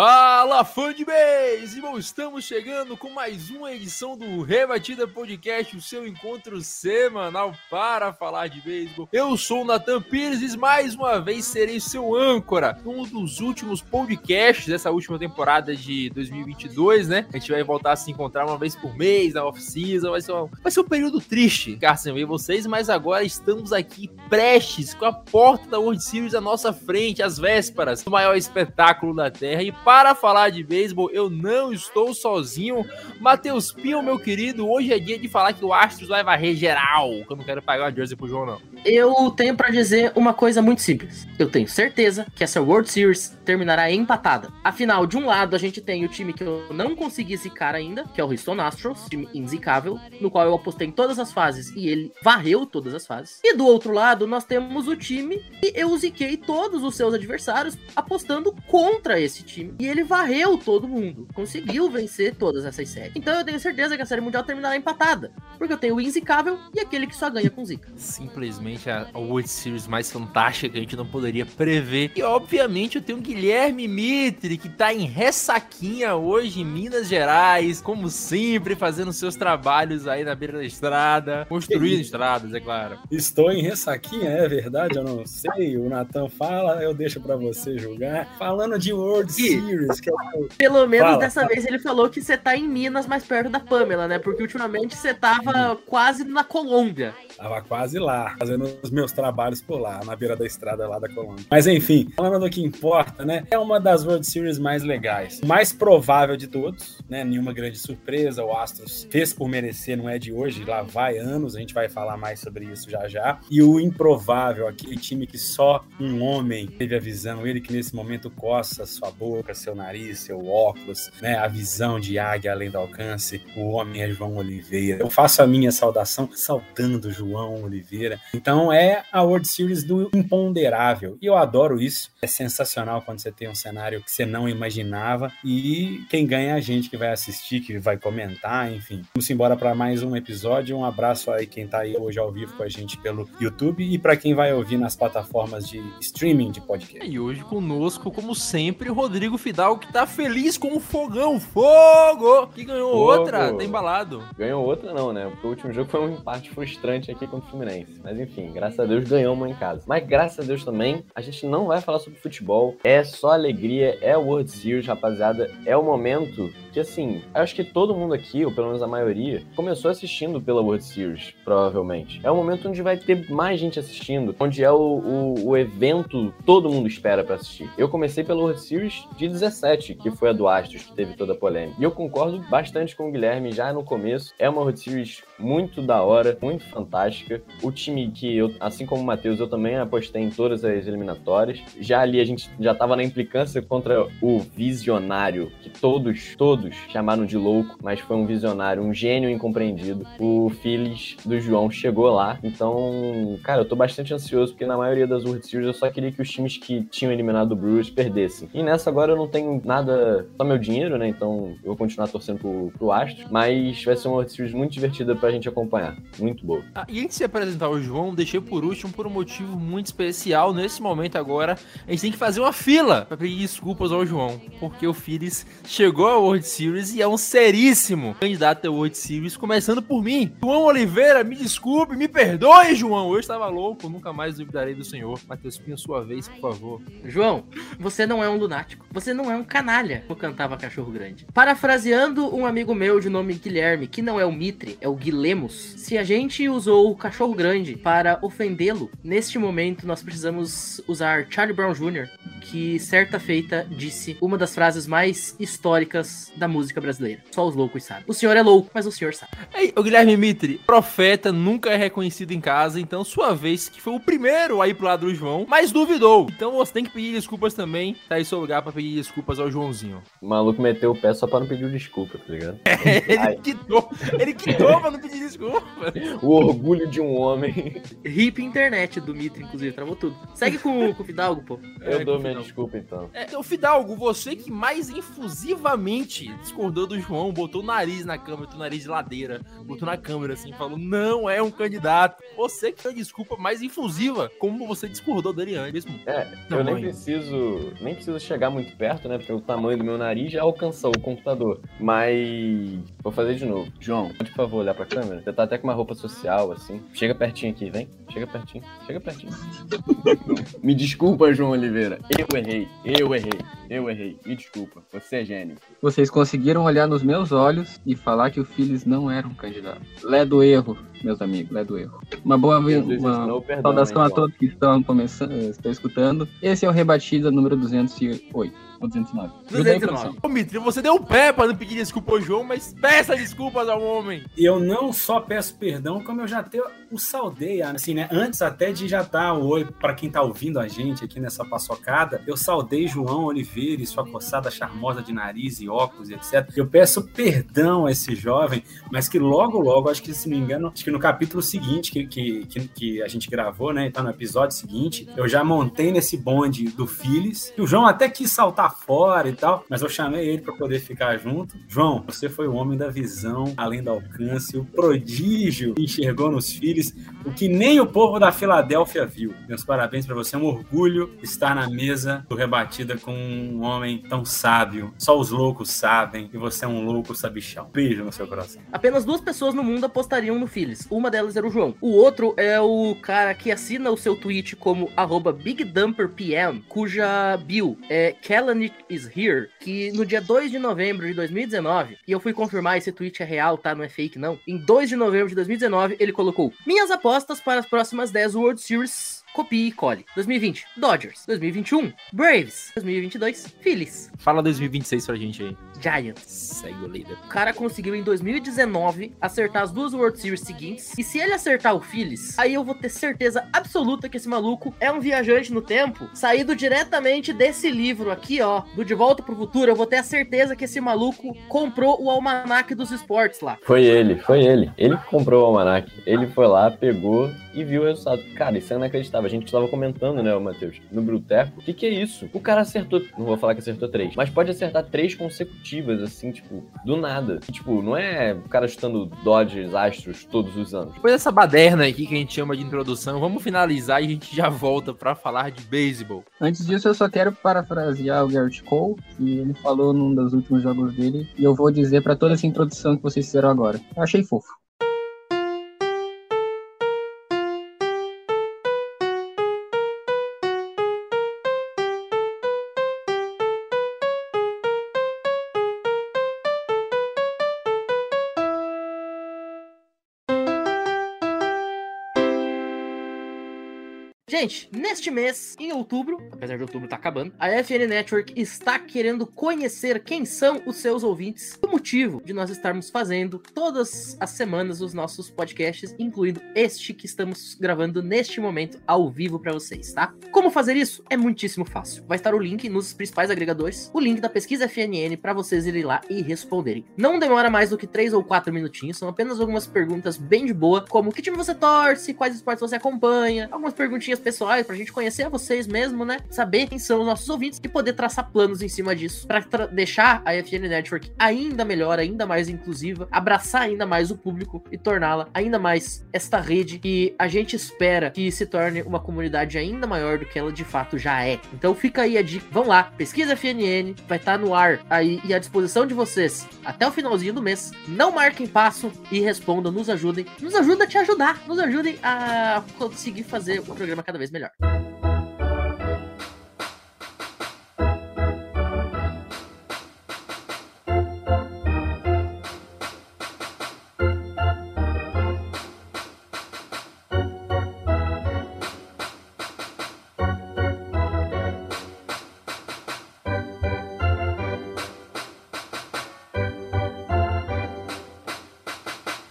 Fala fã de beisebol! Estamos chegando com mais uma edição do Rebatida Podcast, o seu encontro semanal para falar de beisebol. Eu sou o Nathan Pires e mais uma vez serei seu âncora num dos últimos podcasts dessa última temporada de 2022, né? A gente vai voltar a se encontrar uma vez por mês na off-season, vai, ser um, vai ser um período triste ficar sem ver vocês, mas agora estamos aqui prestes com a porta da World Series à nossa frente, às vésperas do maior espetáculo da Terra e para falar de beisebol, eu não estou sozinho. Matheus Pinho, meu querido, hoje é dia de falar que o Astros vai varrer geral. Que eu não quero pagar uma jersey pro João, não. Eu tenho pra dizer uma coisa muito simples. Eu tenho certeza que essa World Series terminará empatada. Afinal, de um lado a gente tem o time que eu não consegui zicar ainda, que é o Houston Astros, time inzicável, no qual eu apostei em todas as fases e ele varreu todas as fases. E do outro lado, nós temos o time que eu ziquei todos os seus adversários apostando contra esse time. E ele varreu todo mundo. Conseguiu vencer todas essas séries. Então eu tenho certeza que a Série Mundial terminará empatada. Porque eu tenho o inzicável e aquele que só ganha com zica. Simplesmente a a World Series mais fantástica que a gente não poderia prever. E obviamente eu tenho o Guilherme Mitre, que tá em ressaquinha hoje em Minas Gerais, como sempre, fazendo seus trabalhos aí na beira da estrada, construindo estradas, é claro. Estou em ressaquinha, é verdade? Eu não sei. O Natan fala, eu deixo pra você julgar. Falando de World Ih. Series, que é o Pelo menos Fala, dessa fala. vez ele falou que você tá em Minas, mais perto da Pamela, né? Porque ultimamente você tava quase na Colômbia. Tava quase lá, fazendo os meus trabalhos por lá, na beira da estrada lá da Colômbia. Mas enfim, falando do que importa, né? É uma das World Series mais legais. Mais provável de todos, né? Nenhuma grande surpresa. O Astros fez por merecer, não é de hoje, lá vai anos. A gente vai falar mais sobre isso já já. E o improvável, aquele time que só um homem teve a visão, ele que nesse momento coça sua boca, seu nariz, seu óculos, né? A visão de águia além do alcance. O homem é João Oliveira. Eu faço a minha saudação saudando João Oliveira. Então é a World Series do imponderável. E eu adoro isso. É sensacional quando você tem um cenário que você não imaginava. E quem ganha é a gente que vai assistir, que vai comentar, enfim. Vamos embora para mais um episódio. Um abraço aí quem tá aí hoje ao vivo com a gente pelo YouTube e para quem vai ouvir nas plataformas de streaming de podcast. E hoje conosco, como sempre, o Rodrigo Fidal, que tá feliz com o fogão. Fogo! Que ganhou Fogo. outra, tá embalado. Ganhou outra não, né? Porque o último jogo foi um empate frustrante aqui contra o Fluminense. Mas enfim, graças a Deus uma em casa. Mas graças a Deus também, a gente não vai falar sobre futebol. É só alegria, é World Series, rapaziada. É o momento que, assim, acho que todo mundo aqui, ou pelo menos a maioria, começou assistindo pela World Series, provavelmente. É o momento onde vai ter mais gente assistindo, onde é o, o, o evento todo mundo espera pra assistir. Eu comecei pela World Series de 17, que foi a do Astros, que teve toda a polêmica. E eu concordo bastante com o Guilherme já no começo. É uma World Series muito da hora, muito fantástica. O time que eu, assim como o Matheus, eu também apostei em todas as eliminatórias. Já ali a gente já tava na implicância contra o visionário, que todos, todos chamaram de louco, mas foi um visionário, um gênio incompreendido. O Phillies do João chegou lá. Então, cara, eu tô bastante ansioso, porque na maioria das World Series eu só queria que os times que tinham eliminado o Brewers perdessem. E nessa agora eu não tenho nada, só meu dinheiro, né? Então eu vou continuar torcendo pro, pro Astros, mas vai ser uma World Series muito divertida pra gente acompanhar. Muito boa. Ah, e de se apresentar o João, deixei por último por um motivo muito especial. Nesse momento agora, a gente tem que fazer uma fila para pedir desculpas ao João, porque o Phillies chegou à World Series e é um seríssimo candidato à World Series, começando por mim. João Oliveira, me desculpe, me perdoe, João. Eu estava louco, nunca mais duvidarei do senhor. Matheus Pinho, sua vez, por favor. João, você não é um lunático. Você não é um canalha, como cantava Cachorro Grande. Parafraseando um amigo meu de nome Guilherme, que não é o Mitre, é o Guilemos. Se a gente usou o Cachorro Grande para ofendê-lo, neste momento nós precisamos usar Charlie Brown Jr. que certa feita disse uma das frases mais históricas da música brasileira. Só os loucos sabem. O senhor é louco, mas o senhor sabe. Ei, o Guilherme Mitre, profeta nunca é reconhecido em casa, então sua vez, que foi o primeiro a ir pro lado do João, mas duvidou. Então você tem que pedir desculpas também. Tá aí seu lugar pra pedir desculpas ao Joãozinho. O maluco meteu o pé só pra não pedir desculpa, tá ligado? ele quitou, ele quitou pra não pedir desculpa. O orgulho de um homem. Hip internet do Mitre, inclusive, travou tudo. Segue com, com o Fidalgo, pô. Eu É, dou minha desculpa então. É, o Fidalgo, você que mais infusivamente discordou do João, botou o nariz na câmera, botou o nariz de ladeira, botou na câmera assim, falou, não é um candidato. Você que deu a desculpa mais infusiva, como você discordou dele antes mesmo. É, eu nem preciso, nem preciso chegar muito perto, né? Porque o tamanho do meu nariz já alcançou o computador. Mas vou fazer de novo. João, pode por favor olhar pra câmera? Você tá até com uma roupa social, assim. Chega pertinho aqui, vem. Chega pertinho. Chega pertinho. Me desculpa, João Oliveira. Eu errei. Eu errei. Eu errei. Me desculpa. Você é gênio. Vocês conseguiram olhar nos meus olhos e falar que o Phillies não era um candidato. Lé do erro, meus amigos, lé do erro. Uma boa uma não perdona, saudação a hein, João? todos que estão começando, estão escutando. Esse é o Rebatida número 208 ou 209. Ajuda aí, 209. produção. Ô, Mitri, você deu o pé pra não pedir desculpa ao João, mas peça desculpas ao homem. E eu não só peço perdão, como eu já até o saudei, assim, né? Antes até de já dar o oi para quem tá ouvindo a gente aqui nessa paçocada, eu saudei João Oliveira e sua coçada charmosa de nariz e óculos etc. Eu peço perdão a esse jovem, mas que logo, logo, acho que se não me engano, acho que no capítulo seguinte que, que, que, que a gente gravou, né? Tá no episódio seguinte, eu já montei nesse bonde do Phillies. O João até quis saltar fora e tal, mas eu chamei ele para poder ficar junto. João, você foi o homem da visão, além do alcance, o prodígio que enxergou nos Phillies, o que nem o povo da Filadélfia viu. Meus parabéns para você, é um orgulho estar na mesa do Rebatida com um homem tão sábio. Só os loucos sabem, e você é um louco sabichão. Beijo no seu coração. Apenas duas pessoas no mundo apostariam no Phillies. Uma delas era o João. O outro é o cara que assina o seu tweet como BigDumperPM, cuja bio é Kalanick is here, que no dia 2 de novembro de 2019, e eu fui confirmar esse tweet é real, tá? Não é fake, não. Em 2 de novembro de 2019, ele colocou minhas apostas para as próximas 10 World Series. Copie e cole. 2020, Dodgers. 2021, Braves. 2022, Phillies. Fala 2026 pra gente aí. Giants. Segue o líder. O cara conseguiu em 2019 acertar as duas World Series seguintes. E se ele acertar o Phillies, aí eu vou ter certeza absoluta que esse maluco é um viajante no tempo, saído diretamente desse livro aqui, ó, do De Volta pro Futuro. Eu vou ter a certeza que esse maluco comprou o almanac dos esportes lá. Foi ele, foi ele. Ele que comprou o almanac. Ele foi lá, pegou e viu o resultado. Cara, isso é inacreditável. A gente estava comentando, né, o Matheus, no Bruteco. O que, que é isso? O cara acertou, não vou falar que acertou três, mas pode acertar três consecutivas, assim, tipo, do nada. E, tipo, não é o cara chutando Dodgers, Astros todos os anos. Depois dessa baderna aqui que a gente chama de introdução, vamos finalizar e a gente já volta pra falar de beisebol. Antes disso, eu só quero parafrasear o Garrett Cole, que ele falou num dos últimos jogos dele, e eu vou dizer pra toda essa introdução que vocês fizeram agora. Eu achei fofo. Gente, neste mês, em outubro, apesar de outubro estar acabando, a FN Network está querendo conhecer quem são os seus ouvintes. O motivo de nós estarmos fazendo todas as semanas os nossos podcasts, incluindo este que estamos gravando neste momento ao vivo para vocês, tá? Como fazer isso? É muitíssimo fácil. Vai estar o link nos principais agregadores, o link da pesquisa FNN para vocês irem lá e responderem. Não demora mais do que 3 ou 4 minutinhos, são apenas algumas perguntas bem de boa, como que time você torce, quais esportes você acompanha, algumas perguntinhas pessoais pra gente conhecer vocês mesmo, né? Saber quem são os nossos ouvintes e poder traçar planos em cima disso pra deixar a FN Network ainda melhor, ainda mais inclusiva, abraçar ainda mais o público e torná-la ainda mais esta rede que a gente espera que se torne uma comunidade ainda maior do que ela de fato já é. Então fica aí a dica, vão lá, pesquisa FNN, vai estar no ar aí e à disposição de vocês até o finalzinho do mês. Não marquem passo e respondam, nos ajudem, nos ajuda a te ajudar, nos ajudem a conseguir fazer o programa cada vez melhor.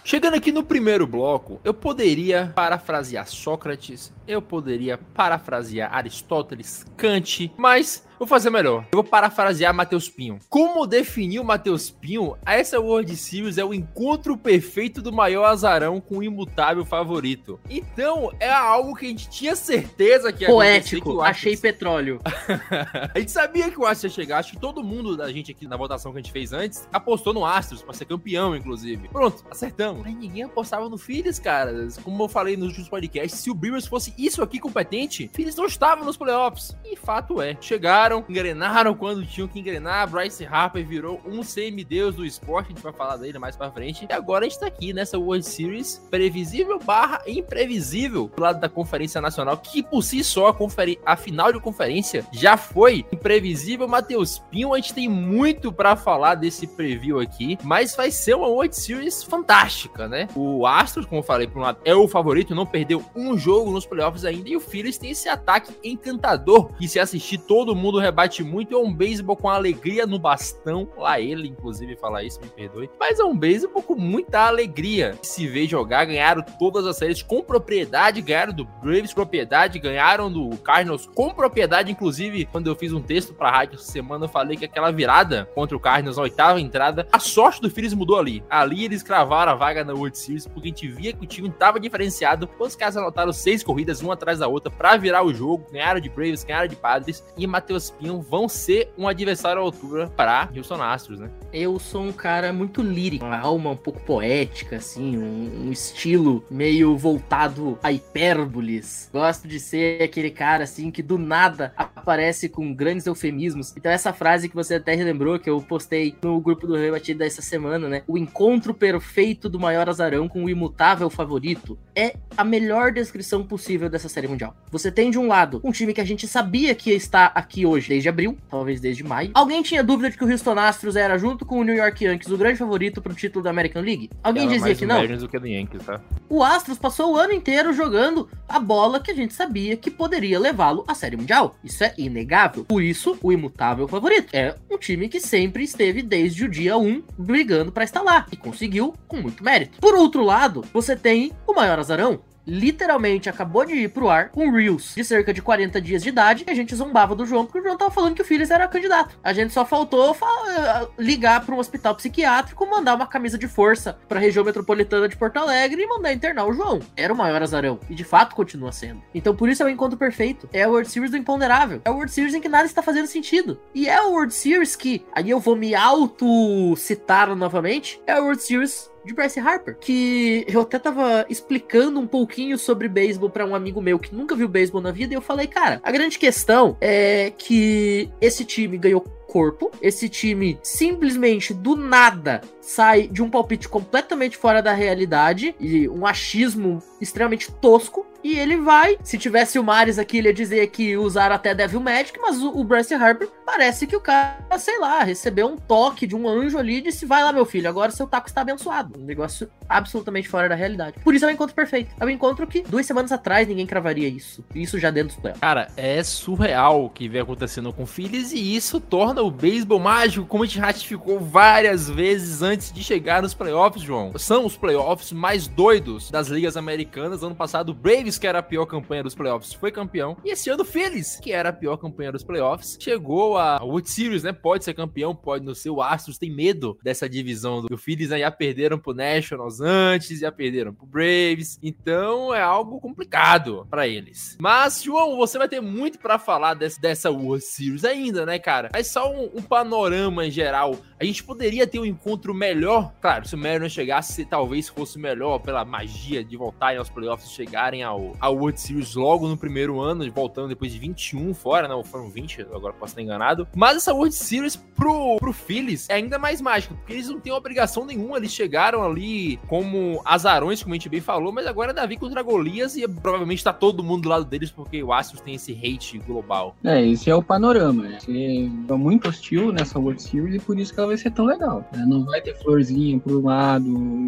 Chegando aqui no primeiro bloco, eu poderia parafrasear Sócrates, eu poderia parafrasear Aristóteles, Kant, mas vou fazer melhor. Eu vou parafrasear Matheus Pinho. Como definiu Matheus Pinho, essa World Series é o encontro perfeito do maior azarão com o imutável favorito. Então, é algo que a gente tinha certeza que ia que Poético, o achei petróleo. a gente sabia que o Astros ia chegar. Acho que todo mundo da gente aqui na votação que a gente fez antes apostou no Astros pra ser campeão, inclusive. Pronto, acertamos. Mas ninguém apostava no Phillies, cara. Como eu falei nos últimos podcasts, se o Brewers fosse isso aqui competente, Phillies não estavam nos playoffs. E fato é, chegaram, engrenaram quando tinham que engrenar. Bryce Harper virou um semideus do esporte. A gente vai falar dele mais pra frente. E agora a gente tá aqui nessa World Series previsível barra imprevisível do lado da Conferência Nacional, que por si só a, conferi- a final de conferência já foi imprevisível. Matheus Pinho, a gente tem muito pra falar desse preview aqui, mas vai ser uma World Series fantástica, né? O Astros, como eu falei, por um lado, é o favorito, não perdeu um jogo nos playoffs ainda, e o Phillies tem esse ataque encantador, que se assistir todo mundo rebate muito, é um beisebol com alegria no bastão, lá ele, inclusive, falar isso, me perdoe, mas é um beisebol com muita alegria, se vê jogar, ganharam todas as séries com propriedade, ganharam do Braves propriedade, ganharam do Cardinals com propriedade, inclusive, quando eu fiz um texto pra rádio essa semana, eu falei que aquela virada contra o Cardinals na oitava entrada, a sorte do Phillies mudou ali. Ali eles cravaram a vaga na World Series, porque a gente via que o time tava diferenciado. Os caras anotaram seis corridas, uma atrás da outra, pra virar o jogo, ganharam de Braves, ganharam de Padres, e Matheus Pinho vão ser um adversário à altura para Houston Astros, né? Eu sou um cara muito lírico, uma alma um pouco poética, assim, um, um estilo meio voltado a hipérboles. Gosto de ser aquele cara, assim, que do nada aparece com grandes eufemismos. Então, essa frase que você até relembrou, que eu postei no grupo do Rebatido dessa semana, né? O encontro perfeito do maior azarão com o imutável favorito é a melhor descrição possível dessa série mundial. Você tem, de um lado, um time que a gente sabia que estar aqui hoje desde abril, talvez desde maio. Alguém tinha dúvida de que o Houston Astros era, junto com o New York Yankees, o grande favorito pro título da American League? Alguém Tava dizia que não? Do que do Yankees, tá? O Astros passou o ano inteiro jogando a bola que a gente sabia que poderia levá-lo à Série Mundial. Isso é inegável. Por isso, o imutável favorito. É um time que sempre esteve desde o dia 1 brigando pra estar lá. E conseguiu com muito mérito. Por outro lado, você tem o maior azarão. Literalmente acabou de ir pro ar com Reels de cerca de 40 dias de idade. E a gente zombava do João porque o João tava falando que o Phillies era candidato. A gente só faltou fa- ligar para um hospital psiquiátrico, mandar uma camisa de força pra região metropolitana de Porto Alegre e mandar internar o João. Era o maior azarão. E de fato continua sendo. Então por isso é o encontro perfeito. É a World Series do imponderável. É a World Series em que nada está fazendo sentido. E é a World Series que, aí eu vou me auto-citar novamente, é a World Series de Bryce Harper, que eu até tava explicando um pouquinho sobre beisebol pra um amigo meu que nunca viu beisebol na vida e eu falei, cara, a grande questão é que esse time ganhou corpo, esse time simplesmente do nada sai de um palpite completamente fora da realidade e um achismo extremamente tosco e ele vai, se tivesse o Maris aqui, ele ia dizer que usaram até Devil Magic, mas o, o Bryce Harper parece que o cara, sei lá, recebeu um toque de um anjo ali e disse: vai lá, meu filho, agora seu taco está abençoado. Um negócio absolutamente fora da realidade. Por isso é o encontro perfeito. É um encontro que duas semanas atrás ninguém cravaria isso. Isso já dentro dos playoffs. Cara, é surreal o que vem acontecendo com o Phillies e isso torna o beisebol mágico, como a gente ratificou várias vezes antes de chegar nos playoffs, João. São os playoffs mais doidos das ligas americanas. Ano passado, o Braves, que era a pior campanha dos playoffs, foi campeão. E esse ano, Phillies, que era a pior campanha dos playoffs, chegou a World Series, né? Pode ser campeão, pode não ser. O Astros tem medo dessa divisão do Phillies, né? Já perderam pro Nationals antes, já perderam pro Braves. Então é algo complicado pra eles. Mas, João, você vai ter muito pra falar desse, dessa World Series ainda, né, cara? Mas só um, um panorama em geral. A gente poderia ter um encontro melhor. Claro, se o Mariners chegasse, talvez fosse melhor pela magia de voltarem aos playoffs, chegarem ao, ao World Series logo no primeiro ano, voltando depois de 21 fora, não, foram 20, agora posso estar enganado. Mas essa World Series pro, pro Phillies é ainda mais mágica, porque eles não têm obrigação nenhuma, eles chegaram ali como azarões, como a gente bem falou, mas agora é Davi contra Golias e provavelmente tá todo mundo do lado deles, porque o Astros tem esse hate global. É, esse é o panorama. né? Você é muito hostil nessa World Series e por isso que ela vai ser tão legal. né? Não vai ter florzinha pro lado,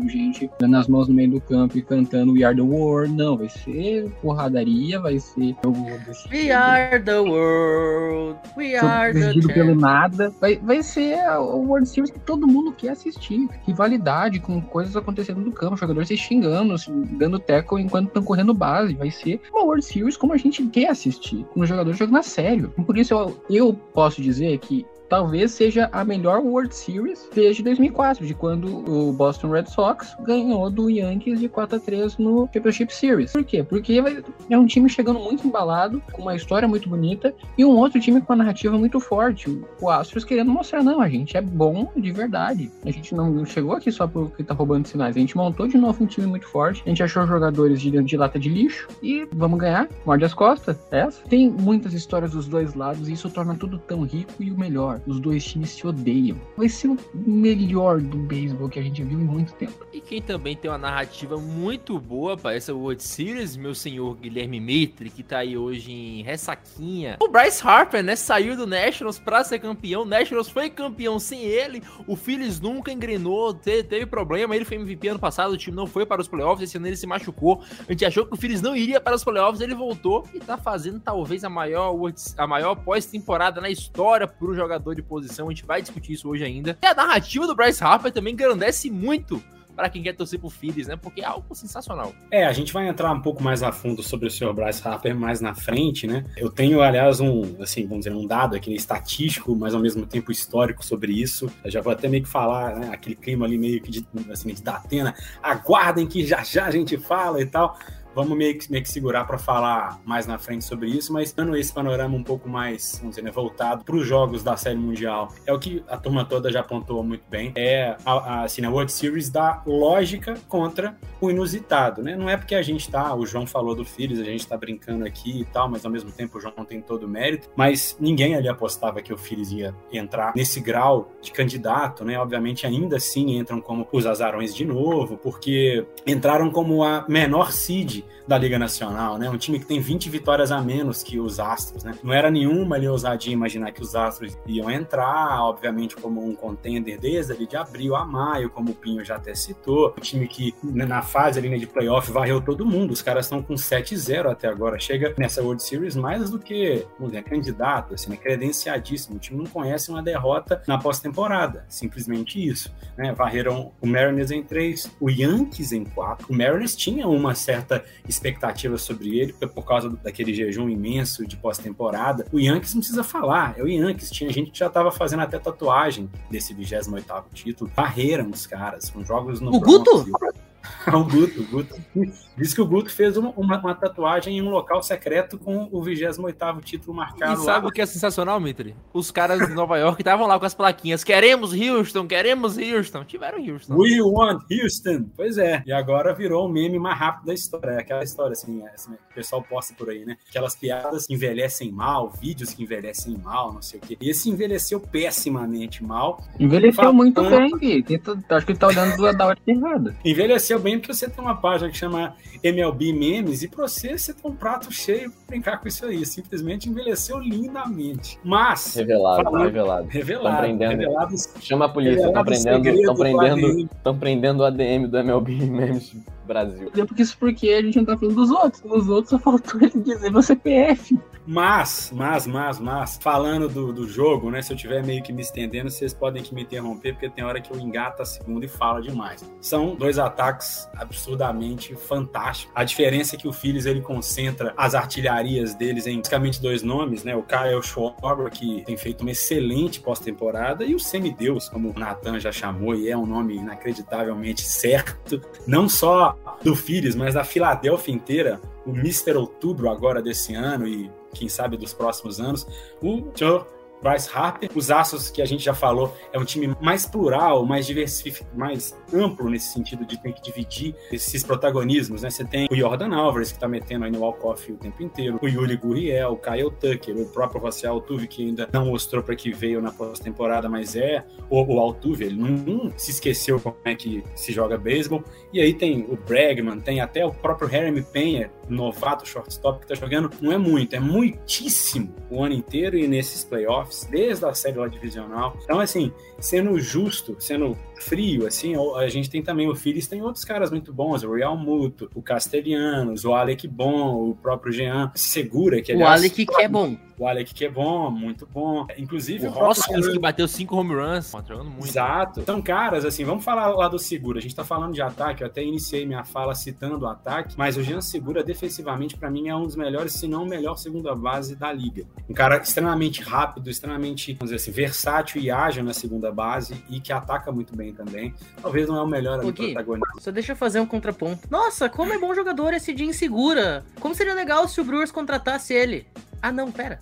gente dando as mãos no meio do campo e cantando We Are the World. Não, vai ser porradaria, vai ser jogo desse We are the world, we are decidido pelo nada. Vai, vai ser o World Series que todo mundo quer assistir. Rivalidade com coisas acontecendo no campo, jogadores se xingando, dando tackle enquanto estão correndo base. Vai ser uma World Series como a gente quer assistir, com os jogadores jogando a sério. Por isso eu, eu posso dizer que talvez seja a melhor World Series desde 2004, de quando o Boston Red Sox ganhou do Yankees de 4 a 3 no Championship Series. Por quê? Porque é um time chegando muito embalado, com uma história muito bonita, e um outro time com uma narrativa muito forte. O Astros querendo mostrar, não, a gente é bom de verdade. A gente não chegou aqui só porque tá roubando sinais. A gente montou de novo um time muito forte, a gente achou jogadores de, de lata de lixo e vamos ganhar, morde as costas. Essa. Tem muitas histórias dos dois lados e isso torna tudo tão rico e o melhor. Os dois times se odeiam. Vai ser o melhor do beisebol que a gente viu em muito tempo. E quem também tem uma narrativa muito boa para essa World Series, meu senhor Guilherme Mitre, que tá aí hoje em ressaquinha. O Bryce Harper, né, saiu do Nationals para ser campeão. O Nationals foi campeão sem ele. O Phillies nunca engrenou, teve, problema. Ele foi MVP ano passado, o time não foi para os playoffs. Esse ano ele se machucou. A gente achou que o Phillies não iria para os playoffs, ele voltou e tá fazendo talvez a maior, a maior pós-temporada na história para o jogador de posição. A gente vai discutir isso hoje ainda. E a narrativa do Bryce Harper também engrandece muito para quem quer torcer pro Phillies, né? Porque é algo sensacional. É, a gente vai entrar um pouco mais a fundo sobre o Sr. Bryce Harper mais na frente, né? Eu tenho, aliás, um, assim, vamos dizer, um dado aqui estatístico, mas ao mesmo tempo histórico sobre isso. Eu já vou até meio que falar, né? Aquele clima ali meio que de, assim, de Datena. Aguardem que já já a gente fala e tal. Vamos meio que, meio que segurar para falar mais na frente sobre isso, mas dando esse panorama um pouco mais, vamos dizer, né, voltado para os jogos da Série Mundial, é o que a turma toda já apontou muito bem. É a, a, assim, a World Series da lógica contra o inusitado, né? Não é porque a gente tá, o João falou do Phillies, a gente tá brincando aqui e tal, mas ao mesmo tempo o João tem todo o mérito, mas ninguém ali apostava que o Phillies ia entrar nesse grau de candidato, né? Obviamente ainda assim entram como os azarões de novo, porque entraram como a menor seed da Liga Nacional, né? Um time que tem 20 vitórias a menos que os Astros, né? Não era nenhuma ali ousadia imaginar que os Astros iam entrar, obviamente, como um contender desde ali de abril a maio, como o Pinho já até citou. Um time que né, na fase ali né, de playoff varreu todo mundo. Os caras estão com 7-0 até agora. Chega nessa World Series mais do que, vamos dizer, candidato, assim, né? credenciadíssimo. O time não conhece uma derrota na pós-temporada. Simplesmente isso. Né? Varreram o Mariners em 3, o Yankees em 4. O Mariners tinha uma certa expectativas sobre ele, por causa daquele jejum imenso de pós-temporada. O Yankees não precisa falar, é o Yankees. Tinha gente que já estava fazendo até tatuagem desse 28 título. Barreram os caras, com jogos no O Guto? o Guto, o Guto. Diz que o Guto fez uma, uma, uma, tatuagem em um local secreto com o 28 título marcado. E sabe lá. o que é sensacional, Mitri? Os caras de Nova York estavam lá com as plaquinhas. Queremos Houston, queremos Houston. Tiveram Houston. We want Houston. Pois é. E agora virou o meme mais rápido da história. É aquela história assim, é, assim, o pessoal posta por aí, né? Aquelas piadas que envelhecem mal, vídeos que envelhecem mal, não sei o quê. E esse envelheceu pessimamente mal. Envelheceu muito bem, Gui. Acho que ele tá olhando da hora errada. Envelheceu bem porque você tem uma página que chama MLB Memes, e para você, você tem um prato cheio para brincar com isso aí. Simplesmente envelheceu lindamente. Mas. Revelado, falando, revelado. Revelado. Prendendo, revelado chama a polícia, estão prendendo, estão prendendo, estão prendendo o ADM do MLB Memes Brasil. Porque isso porque a gente não tá falando dos outros. Nos outros só faltou ele dizer meu CPF. Mas, mas, mas, mas, falando do, do jogo, né? Se eu tiver meio que me estendendo, vocês podem que me interromper, porque tem hora que eu engato a segunda e fala demais. São dois ataques absurdamente fantásticos. A diferença é que o Phillies ele concentra as artilharias deles em basicamente dois nomes, né? O Kyle Schwarber, que tem feito uma excelente pós-temporada, e o semideus, como o Nathan já chamou, e é um nome inacreditavelmente certo, não só do Phillies, mas da Filadélfia inteira o Mr. Outubro agora desse ano e quem sabe dos próximos anos, o Joe Bryce Harper. Os Astros, que a gente já falou, é um time mais plural, mais diversificado, mais amplo nesse sentido de ter que dividir esses protagonismos, né? Você tem o Jordan Alvarez, que tá metendo aí no walk-off o tempo inteiro, o Yuli Gurriel, o Kyle Tucker, o próprio José Altuve, que ainda não mostrou para que veio na pós-temporada, mas é o, o Altuve, ele não, não, se esqueceu como é que se joga beisebol. E aí tem o Bregman, tem até o próprio Harry Penha, novato shortstop, que tá jogando, não é muito, é muitíssimo o ano inteiro e nesses playoffs playoffs, desde a série lá divisional. Então, assim, sendo justo, sendo frio, assim, a gente tem também o Phillies, tem outros caras muito bons, o Real Muto, o Castelhanos, o Alec Bom, o próprio Jean Segura, que aliás, O Alec que é bom. o Alec que é bom, muito bom. Inclusive O Hoskins Segura- que bateu cinco home runs, tá jogando muito. Exato. São caras, assim, vamos falar lá do Segura. A gente tá falando de ataque, eu até iniciei minha fala citando o ataque, mas o Jean Segura, defensivamente, pra mim, é um dos melhores, se não o melhor segunda base da liga. Um cara extremamente rápido, extremamente, vamos dizer assim, versátil e ágil na segunda base e que ataca muito bem também. Talvez não é o melhor ali Gui, protagonista. Só deixa eu fazer um contraponto. Nossa, como é bom jogador esse de insegura. Como seria legal se o Brewers contratasse ele? Ah, não, pera.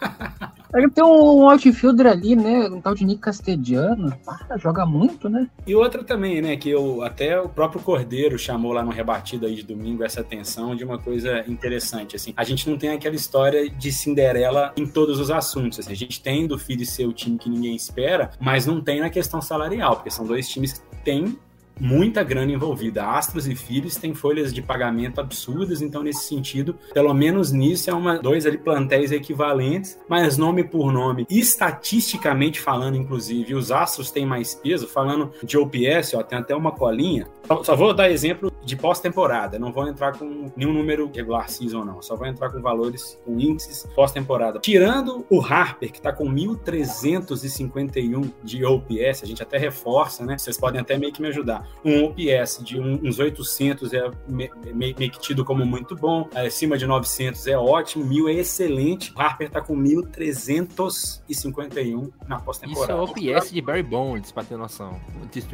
Ele tem um outfielder ali, né? Um tal de Nick Castellanos. Ah, joga muito, né? E outra também, né, que eu, até o próprio Cordeiro chamou lá no rebatido aí de domingo essa atenção de uma coisa interessante, assim. A gente não tem aquela história de Cinderela em todos os assuntos, assim. A gente tem do Phillies ser o time que ninguém espera, mas não tem na questão salarial, porque são dois times que têm muita grana envolvida. Astros e Phillies têm folhas de pagamento absurdas, então nesse sentido, pelo menos nisso é uma dois ali plantéis equivalentes, mas nome por nome, estatisticamente falando, inclusive, os Astros têm mais peso. Falando de OPS, ó, tem até uma colinha. Só- Só vou dar exemplo de pós-temporada. Não vou entrar com nenhum número regular season, não. Só vou entrar com valores, com índices pós-temporada. Tirando o Harper, que tá com 1.351 de OPS, a gente até reforça, né? Vocês podem até meio que me ajudar. Um OPS de um- uns 800 é me- me- meio que tido como muito bom. Acima de 900 é ótimo. 1.000 é excelente. O Harper tá com 1.351 na Isso é pós-temporada. o OPS de Barry Bonds, pra ter noção. Isso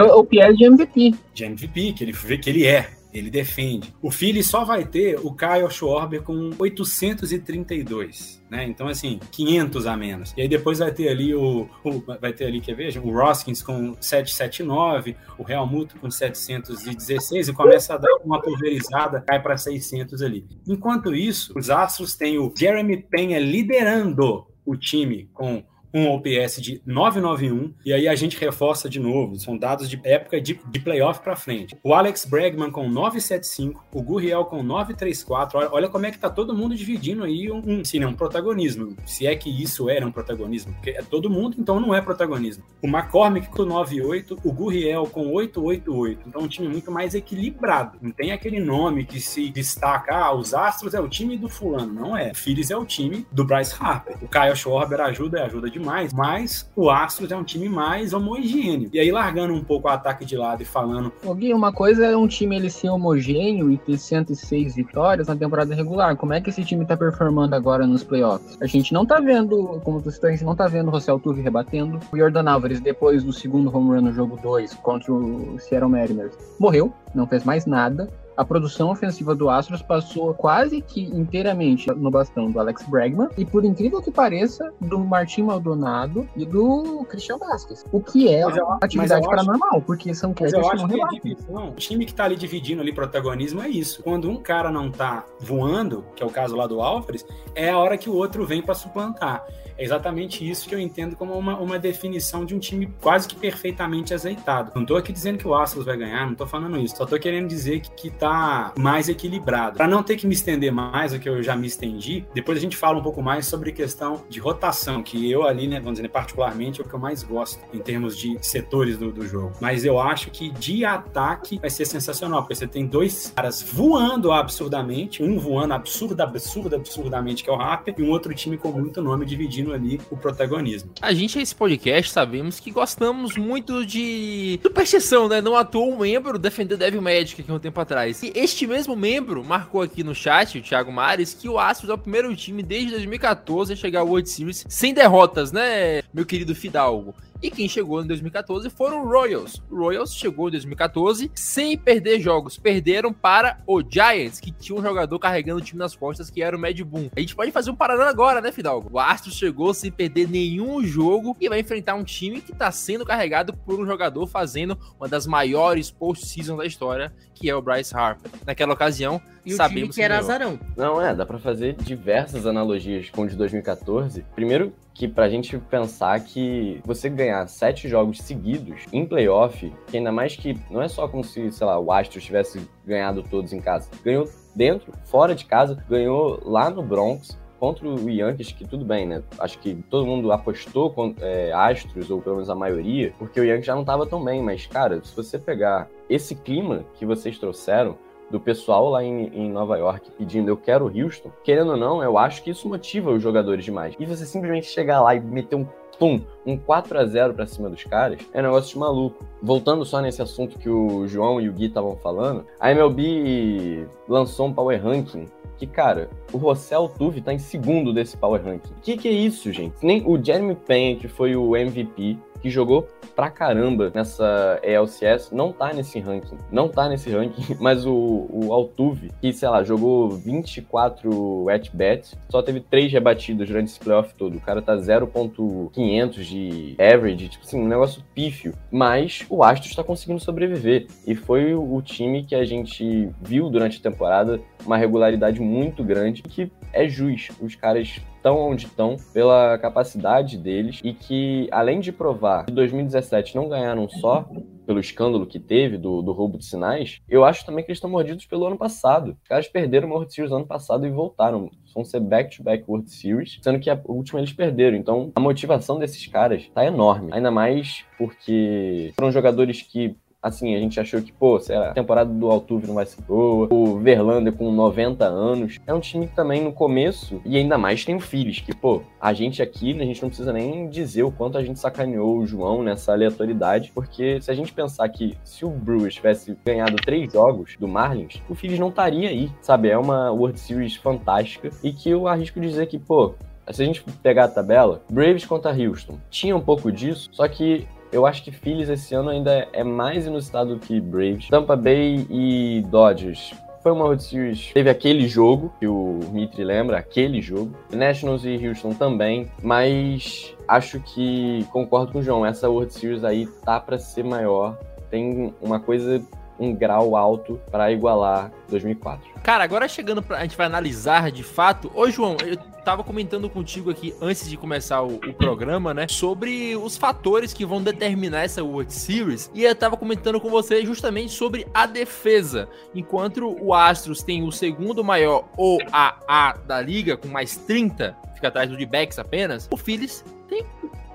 é o PS de MVP. de MVP, que ele vê que ele é. Ele defende. O Philly só vai ter o Kyle Schwarber com 832, né? Então, assim, 500 a menos. E aí depois vai ter ali o... o- vai ter ali, quer ver? O Roskins com 779, o Real Muto com 716 e começa a dar uma pulverizada, cai para 600 ali. Enquanto isso, os Astros têm o Jeremy Penha liderando o time com um OPS de 991, e aí a gente reforça de novo, são dados de época de, de playoff para frente. O Alex Bregman com 975, o Gurriel com 934, olha, olha como é que tá todo mundo dividindo aí um, um, sim, né, um protagonismo, se é que isso era um protagonismo, porque é todo mundo, então não é protagonismo. O McCormick com 98, o Gurriel com 888, então um time muito mais equilibrado, não tem aquele nome que se destaca, ah, os Astros é o time do fulano, não é. O Phillies é o time do Bryce Harper. O Kyle Schwarber ajuda, ajuda demais, mas o Astros é um time mais homogêneo. E aí, largando um pouco o ataque de lado e falando, Ô, Gui, uma coisa é um time ele ser homogêneo e ter 106 vitórias na temporada regular. Como é que esse time tá performando agora nos playoffs? A gente não tá vendo, como tu citou, a gente não tá vendo o Rossel Tuve rebatendo. O Jordan Álvares, depois do segundo home run no jogo 2 contra o Seattle Mariners, morreu, não fez mais nada. A produção ofensiva do Astros passou quase que inteiramente no bastão do Alex Bregman e, por incrível que pareça, do Martin Maldonado e do Christian Vasquez. O que é Mas eu- uma mas atividade eu acho- paranormal, porque são eu que acho não que divisão, o time que tá ali dividindo ali protagonismo é isso. Quando um cara não tá voando, que é o caso lá do Álvares, é a hora que o outro vem para suplantar. É exatamente isso que eu entendo como uma, uma definição de um time quase que perfeitamente azeitado. Não tô aqui dizendo que o Astros vai ganhar, não tô falando isso. Só tô querendo dizer que, que tá mais equilibrado. Para não ter que me estender mais do que eu já me estendi, depois a gente fala um pouco mais sobre questão de rotação, que eu ali, né, vamos dizer, particularmente é o que eu mais gosto em termos de setores do, do jogo. Mas eu acho que de ataque vai ser sensacional, porque você tem dois caras voando absurdamente, um voando absurda, absurda, absurdamente, que é o Harper, e um outro time com muito nome dividindo ali o protagonismo. A gente, esse podcast, sabemos que gostamos muito de superstição, né? Não toa um membro defendeu Devil Magic aqui um tempo atrás. E este mesmo membro marcou aqui no chat, o Thiago Mares, que o Astros é o primeiro time desde 2014 a chegar ao World Series sem derrotas, né, meu querido Fidalgo? E quem chegou em 2014 foram o Royals. O Royals chegou em 2014 sem perder jogos. Perderam para o Giants, que tinha um jogador carregando o time nas costas, que era o Mad Boom. A gente pode fazer um paralelo agora, né, Fidalgo? O Astros chegou sem perder nenhum jogo e vai enfrentar um time que está sendo carregado por um jogador fazendo uma das maiores post-seasons da história, que é o Bryce Harper. Naquela ocasião, E o sabemos time que era azarão. Não, é, dá pra fazer diversas analogias com o de 2014. Primeiro, que pra gente pensar que você ganhar sete jogos seguidos em playoff, que ainda mais que não é só como se, sei lá, o Astros tivesse ganhado todos em casa. Ganhou dentro, fora de casa, ganhou lá no Bronx. Contra o Yankees, que tudo bem, né? Acho que todo mundo apostou com é, Astros, ou pelo menos a maioria, porque o Yankees já não tava tão bem. Mas, cara, se você pegar esse clima que vocês trouxeram, do pessoal lá em, em, Nova York pedindo eu quero Houston, querendo ou não, eu acho que isso motiva os jogadores demais. E você simplesmente chegar lá e meter um pum, um 4 a 0 para cima dos caras, é um negócio de maluco. Voltando só nesse assunto que o João e o Gui estavam falando, a MLB lançou um power ranking que, cara, o Rossell Tuve tá em segundo desse power ranking. Que que é isso, gente? Nem o Jeremy Payne, que foi o MVP, que jogou pra caramba nessa ELCS, não tá nesse ranking. Não tá nesse ranking, mas o, o Altuve, que, sei lá, jogou 24 at-bats, só teve 3 rebatidas durante esse playoff todo. O cara tá 0.500 de average, tipo assim, um negócio pífio. Mas o Astros tá conseguindo sobreviver. E foi o time que a gente viu durante a temporada uma regularidade muito grande, que é justo. Os caras estão onde estão pela capacidade deles e que, além de provar que 2017 não ganharam só pelo escândalo que teve do, do roubo de sinais, eu acho também que eles estão mordidos pelo ano passado. Os caras perderam o World Series ano passado e voltaram. Vão ser back-to-back -back World Series, sendo que a última eles perderam. Então, a motivação desses caras tá enorme. Ainda mais porque foram jogadores que assim, a gente achou que, pô, a temporada do Altuve não vai ser boa, o Verlander com 90 anos. É um time que também no começo, e ainda mais tem o Phillies, que, pô, a gente aqui, a gente não precisa nem dizer o quanto a gente sacaneou o João nessa aleatoriedade, porque se a gente pensar que se o Brewers tivesse ganhado três jogos do Marlins, o Phillies não estaria aí, sabe? É uma World Series fantástica e que eu arrisco dizer que, pô, se a gente pegar a tabela, Braves contra Houston, tinha um pouco disso, só que eu acho que Phillies esse ano ainda é mais inusitado que Braves. Tampa Bay e Dodgers foi uma World Series. Teve aquele jogo que o Mitri lembra, aquele jogo. Nationals e Houston também, mas acho que concordo com o João, essa World Series aí tá para ser maior. Tem uma coisa um grau alto para igualar 2004. Cara, agora chegando pra. A gente vai analisar de fato. Ô, João, eu tava comentando contigo aqui antes de começar o, o, programa, né? Sobre os fatores que vão determinar essa World Series. E eu tava comentando com você justamente sobre a defesa. Enquanto o Astros tem o segundo maior OAA da liga, com mais 30, fica atrás do D-Backs apenas, o Phillies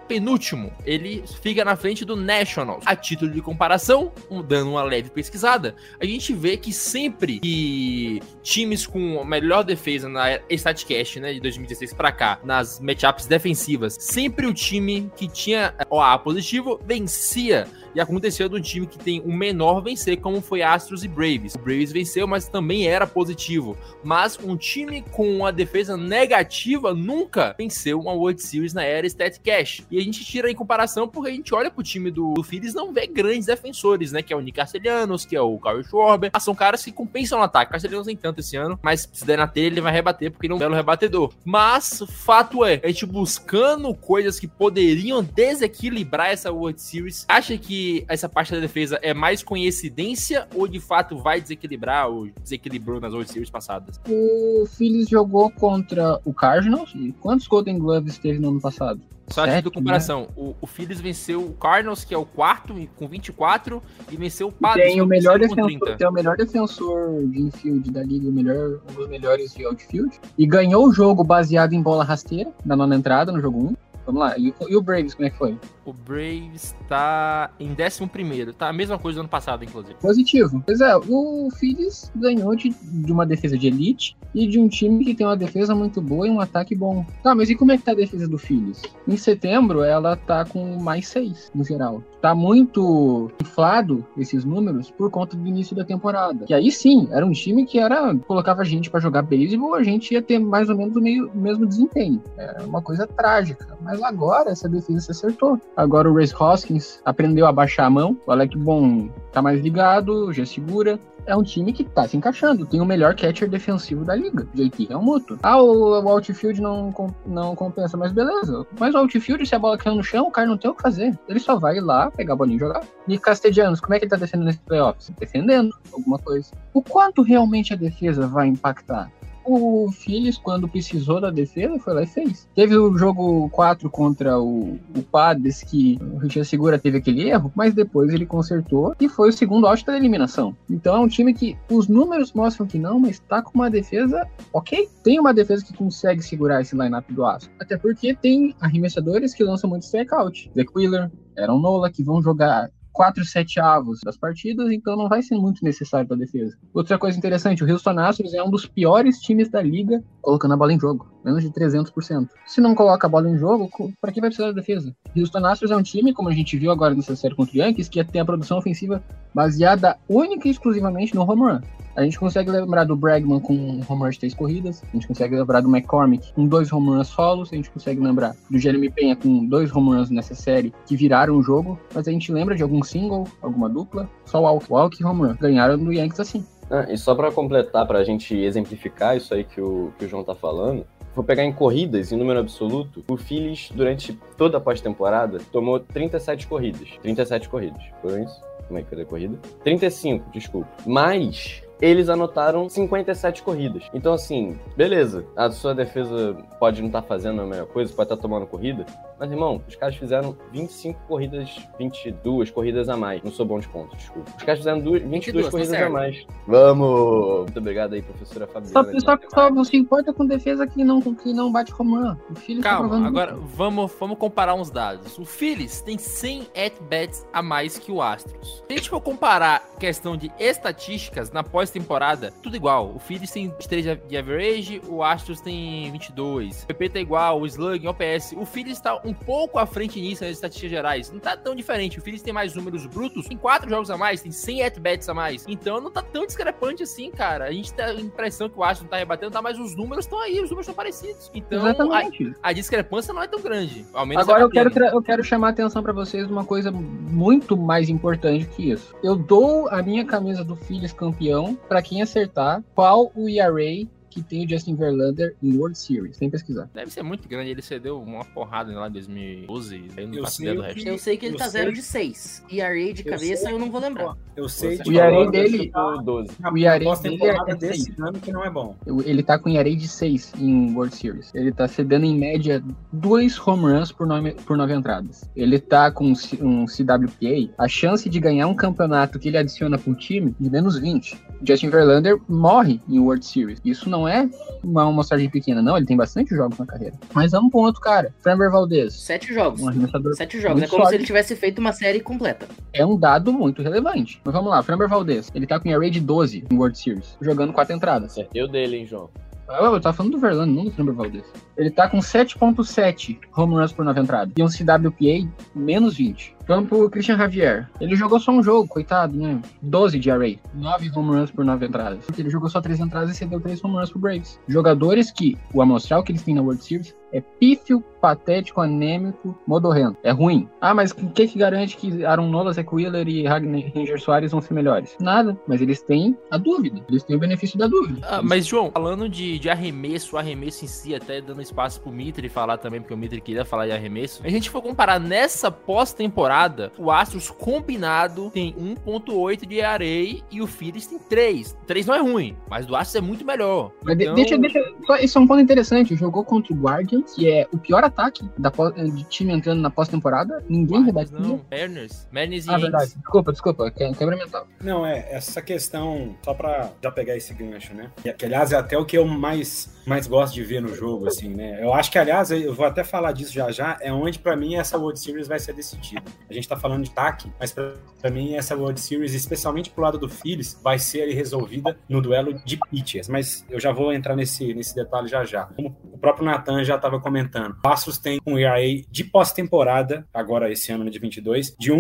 penúltimo, ele fica na frente do Nationals. A título de comparação, dando uma leve pesquisada, a gente vê que sempre que times com melhor defesa na StatCast, né, de 2016 para cá, nas matchups defensivas, sempre o time que tinha OA positivo vencia e aconteceu do time que tem o menor vencer, como foi Astros e Braves. O Braves venceu, mas também era positivo. Mas um time com uma defesa negativa nunca venceu uma World Series na era StatCash. E a gente tira em comparação porque a gente olha pro time do, do Phillies não vê grandes defensores, né? Que é o Nick Castellanos, que é o Kyle Schwarber. Ah, são caras que compensam no ataque. Castellanos nem tanto esse ano, mas se der na telha ele vai rebater porque ele é um belo rebatedor. Mas fato é, a gente buscando coisas que poderiam desequilibrar essa World Series. Acha que essa parte da defesa é mais coincidência ou de fato vai desequilibrar ou desequilibrou nas World Series passadas? O Phillies jogou contra o Cardinals e quantos Golden Gloves teve no ano passado? Só a de comparação, né? o, o Phillies venceu o Cardinals, que é o quarto, com 24, e venceu o Padres, tem o melhor defensor, Tem o melhor defensor de infield da liga, o melhor, um dos melhores de outfield, e ganhou o jogo baseado em bola rasteira, na nona entrada, no jogo 1. Vamos lá. E, e, o Braves, como é que foi? O Braves tá em 11 Tá a mesma coisa do ano passado, inclusive. Positivo. Pois é, o Phillies ganhou de, de uma defesa de elite e de um time que tem uma defesa muito boa e um ataque bom. Tá, mas e como é que tá a defesa do Phillies? Em setembro, ela tá com mais 6, no geral. Tá muito inflado esses números por conta do início da temporada. Que aí sim, era um time que era colocava a gente para jogar beisebol, a gente ia ter mais ou menos o, meio, o mesmo desempenho. Era uma coisa trágica. Mas mas agora essa defesa se acertou. Agora o Race Hoskins aprendeu a baixar a mão. O Alec Bom tá mais ligado, já segura é um time que tá se encaixando. Tem o melhor catcher defensivo da liga. Um mútuo. Ah, o, o outfield não, não compensa, mas beleza. Mas o outfield, se a bola caiu no chão, o cara não tem o que fazer. Ele só vai lá, pegar a bolinha e jogar. E Castellanos, como é que ele tá defendendo nesse playoffs? Defendendo alguma coisa. O quanto realmente a defesa vai impactar? O Phillies, quando precisou da defesa, foi lá e fez. Teve o jogo 4 contra o, o Padres, que o Richard Segura teve aquele erro, mas depois ele consertou e foi o segundo out da eliminação. Então é um time que os números mostram que não, mas tá com uma defesa ok. Tem uma defesa que consegue segurar esse lineup do Aço. Até porque tem arremessadores que lançam muito strikeout. Zach Wheeler, Aaron Nola, que vão jogar 4 7 avos das partidas, então não vai ser muito necessário para defesa. Outra coisa interessante, o Houston Astros é um dos piores times da liga colocando a bola em jogo, menos de 300%. Se não coloca a bola em jogo, para que vai precisar da defesa? Houston Astros é um time, como a gente viu agora nessa série contra o Yankees, que tem a produção ofensiva baseada única e exclusivamente no home run. A gente consegue lembrar do Bregman com um home run de três corridas, a gente consegue lembrar do McCormick com dois home runs solos, a gente consegue lembrar do Jeremy Penha com dois home runs nessa série que viraram o jogo, mas a gente lembra de algum single, alguma dupla, só o Walk, e home run. Ganharam do Yankees assim. Ah, e só para completar, para a gente exemplificar isso aí que o, que o João tá falando, vou pegar em corridas, em número absoluto, o Phillies, durante toda a pós-temporada, tomou 37 corridas. 37 corridas. Foram isso? Como é que foi a corrida? 35, desculpa. Mas eles anotaram 57 corridas. Então, assim, beleza, a sua defesa pode não estar tá fazendo a melhor coisa, pode estar tá tomando corrida, mas, irmão, os caras fizeram 25 corridas, 22 corridas a mais. Não sou bom de conta, desculpa. Os caras fizeram duas, 22, 22 corridas tá a mais. Vamos! Muito obrigado aí, professora Fabiana. Só, que só você importa com defesa que não, que não bate run. O Phillies tá Calma, tá agora vamos, vamos comparar uns dados. O Phillies tem 100 at-bats a mais que o Astros. Se a gente for comparar questão de estatísticas na pós-temporada, tudo igual. O Phillies tem 23 de average, o Astros tem 22. O PP tá igual, o Slug, o OPS. O Phillies tá um pouco à frente nisso nas estatísticas gerais. Não tá tão diferente. O Phillies tem mais números brutos, tem quatro jogos a mais, tem 100 at-bats a mais. Então não tá tão discrepante assim, cara. A gente tem a impressão que o Astros não tá rebatendo, tá, mas os números estão aí, os números estão parecidos. Então a, a, discrepância não é tão grande. Ao menos Agora eu quero, eu quero chamar a atenção para vocês de uma coisa muito mais importante que isso. Eu dou a minha camisa do Phillies campeão para quem acertar qual o ERA que tem o Justin Verlander em World Series. Tem que pesquisar. Deve ser muito grande. Ele cedeu uma porrada lá em 2012. Aí não eu, sei que, eu sei que ele tá 0 de 6. ERA de cabeça eu não vou lembrar. Eu sei o ERA dele. Tá 12. O ERA dele é desse ano que não é bom. Ele tá com ERA de 6 em World Series. Ele tá cedendo em média 2 home runs por 9, por 9 entradas. Ele tá com um CWPA. A chance de ganhar um campeonato que ele adiciona pro time de menos 20. Justin Verlander morre em World Series. Isso não é uma amostragem pequena, não. Ele tem bastante jogos na carreira. Mas vamos pra um outro cara. Framber Valdez. Sete jogos. Um Sete jogos. É como sólido. se ele tivesse feito uma série completa. É um dado muito relevante. Mas vamos lá. Framber Valdez. Ele tá com ERA de 12 em World Series. Jogando quatro entradas. Acertei o dele, hein, João? Eu tava falando do Verlander, não do Framber Valdez. Ele tá com 7.7 home runs por nove entradas. E um CWPA menos 20. Vamos pro Christian Javier. Ele jogou só um jogo, coitado, né? 12 de array. 9 home runs por 9 entradas. Ele jogou só 3 entradas e cedeu 3 home runs pro Braves. Jogadores que o amostral que eles têm na World Series é pífio, patético, anêmico, modorrento. É ruim. Ah, mas o que que garante que Aaron Nola, Zach Wheeler e Ranger Soares vão ser melhores? Nada. Mas eles têm a dúvida. Eles têm o benefício da dúvida. Ah, mas, João, falando de, de arremesso, arremesso em si, até dando espaço pro Mitri falar também, porque o Mitri queria falar de arremesso. A gente for comparar nessa pós-temporada, o Astros combinado tem 1.8 de array e o Phillies tem 3. 3 não é ruim, mas do Astros é muito melhor. Mas então... deixa, deixa, isso é um ponto interessante. Jogou contra o Guardians, que é o pior ataque da, de time entrando na pós-temporada. Ninguém rebatia. Não, Mariners. Mariners e Ah, verdade. Desculpa, desculpa. Quebra mental. Não, é, essa questão, só pra já pegar esse gancho, né? Que, aliás, é até o que eu mais, mais gosto de ver no jogo, assim, né? Eu acho que, aliás, eu vou até falar disso já já, é onde, para mim, essa World Series vai ser decidida. A gente tá falando de ataque, mas para mim, essa World Series, especialmente pro lado do Phillies, vai ser ali resolvida no duelo de pitchers. Mas eu já vou entrar nesse, nesse detalhe já já. Como o próprio Nathan já estava comentando, o Astros tem um ERA de pós-temporada, agora esse ano de 22, de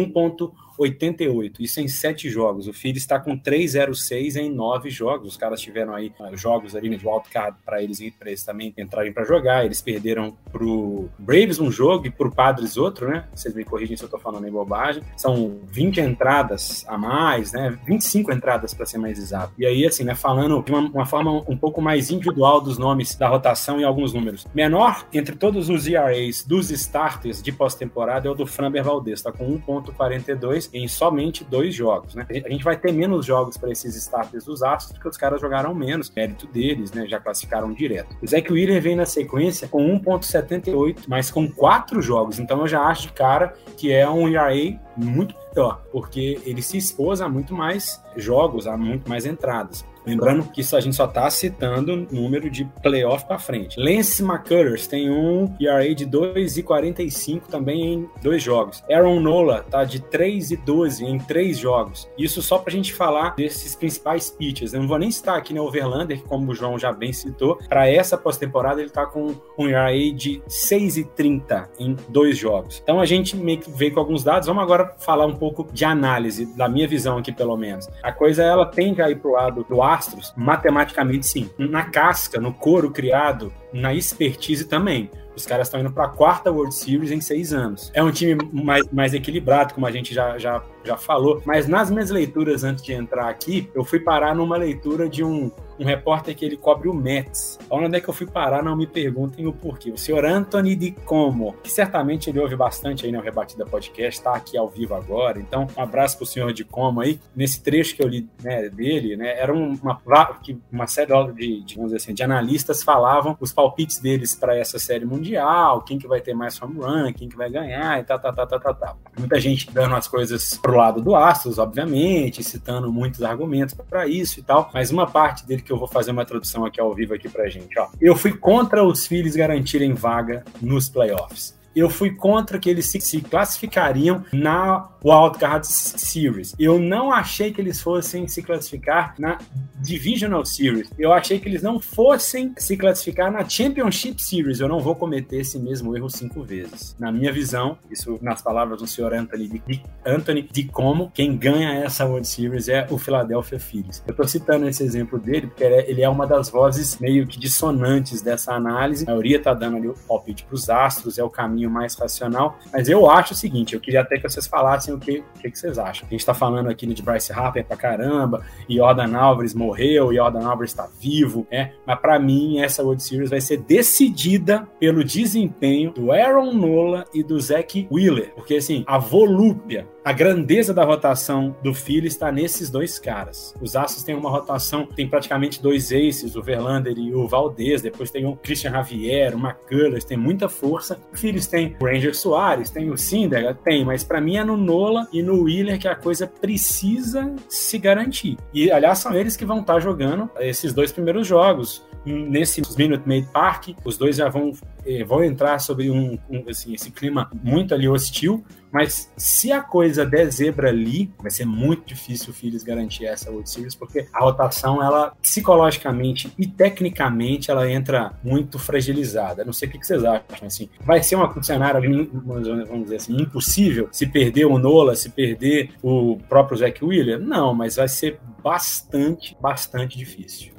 1.88. Isso em sete jogos. O Phillies está com 3.06 em nove jogos. Os caras tiveram aí uh, jogos ali de wildcard para eles, para eles também entrarem para jogar. Eles perderam pro Braves um jogo e pro Padres outro, né? Vocês me corrigem se eu tô falando em bobagem. São 20 entradas a mais, né? 25 entradas para ser mais exato. E aí, assim, né? Falando de uma, uma, forma um pouco mais individual dos nomes da rotação e alguns números. Menor entre todos os ERAs dos starters de pós-temporada é o do Framber Valdez, tá com 1.42 em somente dois jogos, né? A gente vai ter menos jogos para esses starters dos Astros porque os caras jogaram menos, mérito deles, né? Já classificaram direto. O Zach Wheeler vem na sequência com 1.78, mas com quatro jogos. Então eu já acho de cara que é um ERA muito pior, porque ele se expôs a muito mais jogos, a muito mais entradas. Lembrando que isso a gente só tá citando número de playoff para frente. Lance McCullers tem um ERA de 2,45 também em dois jogos. Aaron Nola tá de 3,12 em três jogos. Isso só pra gente falar desses principais pitchers. Eu não vou nem citar aqui né, Overlander, como o João já bem citou, para essa pós-temporada ele tá com um ERA de 6,30 em dois jogos. Então a gente meio que veio com alguns dados. Vamos agora falar um pouco de análise, da minha visão aqui pelo menos. A coisa ela tende a ir pro lado do Astros, matematicamente sim. Na casca, no couro criado, na expertise também. Os caras estão indo para a quarta World Series em seis anos. É um time mais, mais equilibrado, como a gente já, já, já falou. Mas nas minhas leituras antes de entrar aqui, eu fui parar numa leitura de um, um repórter que ele cobre o Mets. Onde é que eu fui parar? Não me perguntem o porquê. O senhor Anthony de Como, que certamente ele ouve bastante aí no Rebatida Podcast, está aqui ao vivo agora. Então, um abraço para o senhor de Como aí. Nesse trecho que eu li né, dele, né, era uma, uma série de, de, vamos dizer assim, de analistas falavam os palpites deles para essa série mundial quem que vai ter mais home run, quem que vai ganhar e tal, tal, tal, tal, tal, tal. Muita gente dando as coisas pro lado do Astros, obviamente, citando muitos argumentos para isso e tal, mas uma parte dele que eu vou fazer uma tradução aqui ao vivo aqui pra gente, ó. Eu fui contra os Phillies garantirem vaga nos playoffs eu fui contra que eles se, classificariam na Wildcard Series. Eu não achei que eles fossem se classificar na Divisional Series. Eu achei que eles não fossem se classificar na Championship Series. Eu não vou cometer esse mesmo erro cinco vezes. Na minha visão, isso nas palavras do senhor Anthony de, Anthony de como quem ganha essa World Series é o Philadelphia Phillies. Eu estou citando esse exemplo dele porque ele é uma das vozes meio que dissonantes dessa análise. A maioria está dando ali o palpite para os Astros, é o caminho caminho mais racional. Mas eu acho o seguinte, eu queria até que vocês falassem o que, o que, vocês acham. A gente tá falando aqui de Bryce Harper pra caramba, e Jordan Alvarez morreu, e Jordan Alvarez tá vivo, né? Mas para mim, essa World Series vai ser decidida pelo desempenho do Aaron Nola e do Zach Wheeler. Porque, assim, a volúpia a grandeza da rotação do Philly está nesses dois caras. Os Astros têm uma rotação, tem praticamente dois aces, o Verlander e o Valdez, depois tem o Christian Javier, o McCullers, tem muita força. O Phillies tem o Ranger Soares, tem o Cinder, tem, mas para mim é no Nola e no Wheeler que a coisa precisa se garantir. E aliás, são eles que vão estar jogando esses dois primeiros jogos nesse Minute Maid Park, os dois já vão, eh, vão entrar sobre um, um, assim, esse clima muito ali hostil, mas se a coisa der zebra ali, vai ser muito difícil o Phillies garantir essa World Series, porque a rotação, ela psicologicamente e tecnicamente, ela entra muito fragilizada. Não sei o que vocês acham, assim. Vai ser um cenário, vamos dizer assim, impossível se perder o Nola, se perder o próprio Zach Wheeler? Não, mas vai ser bastante, bastante difícil.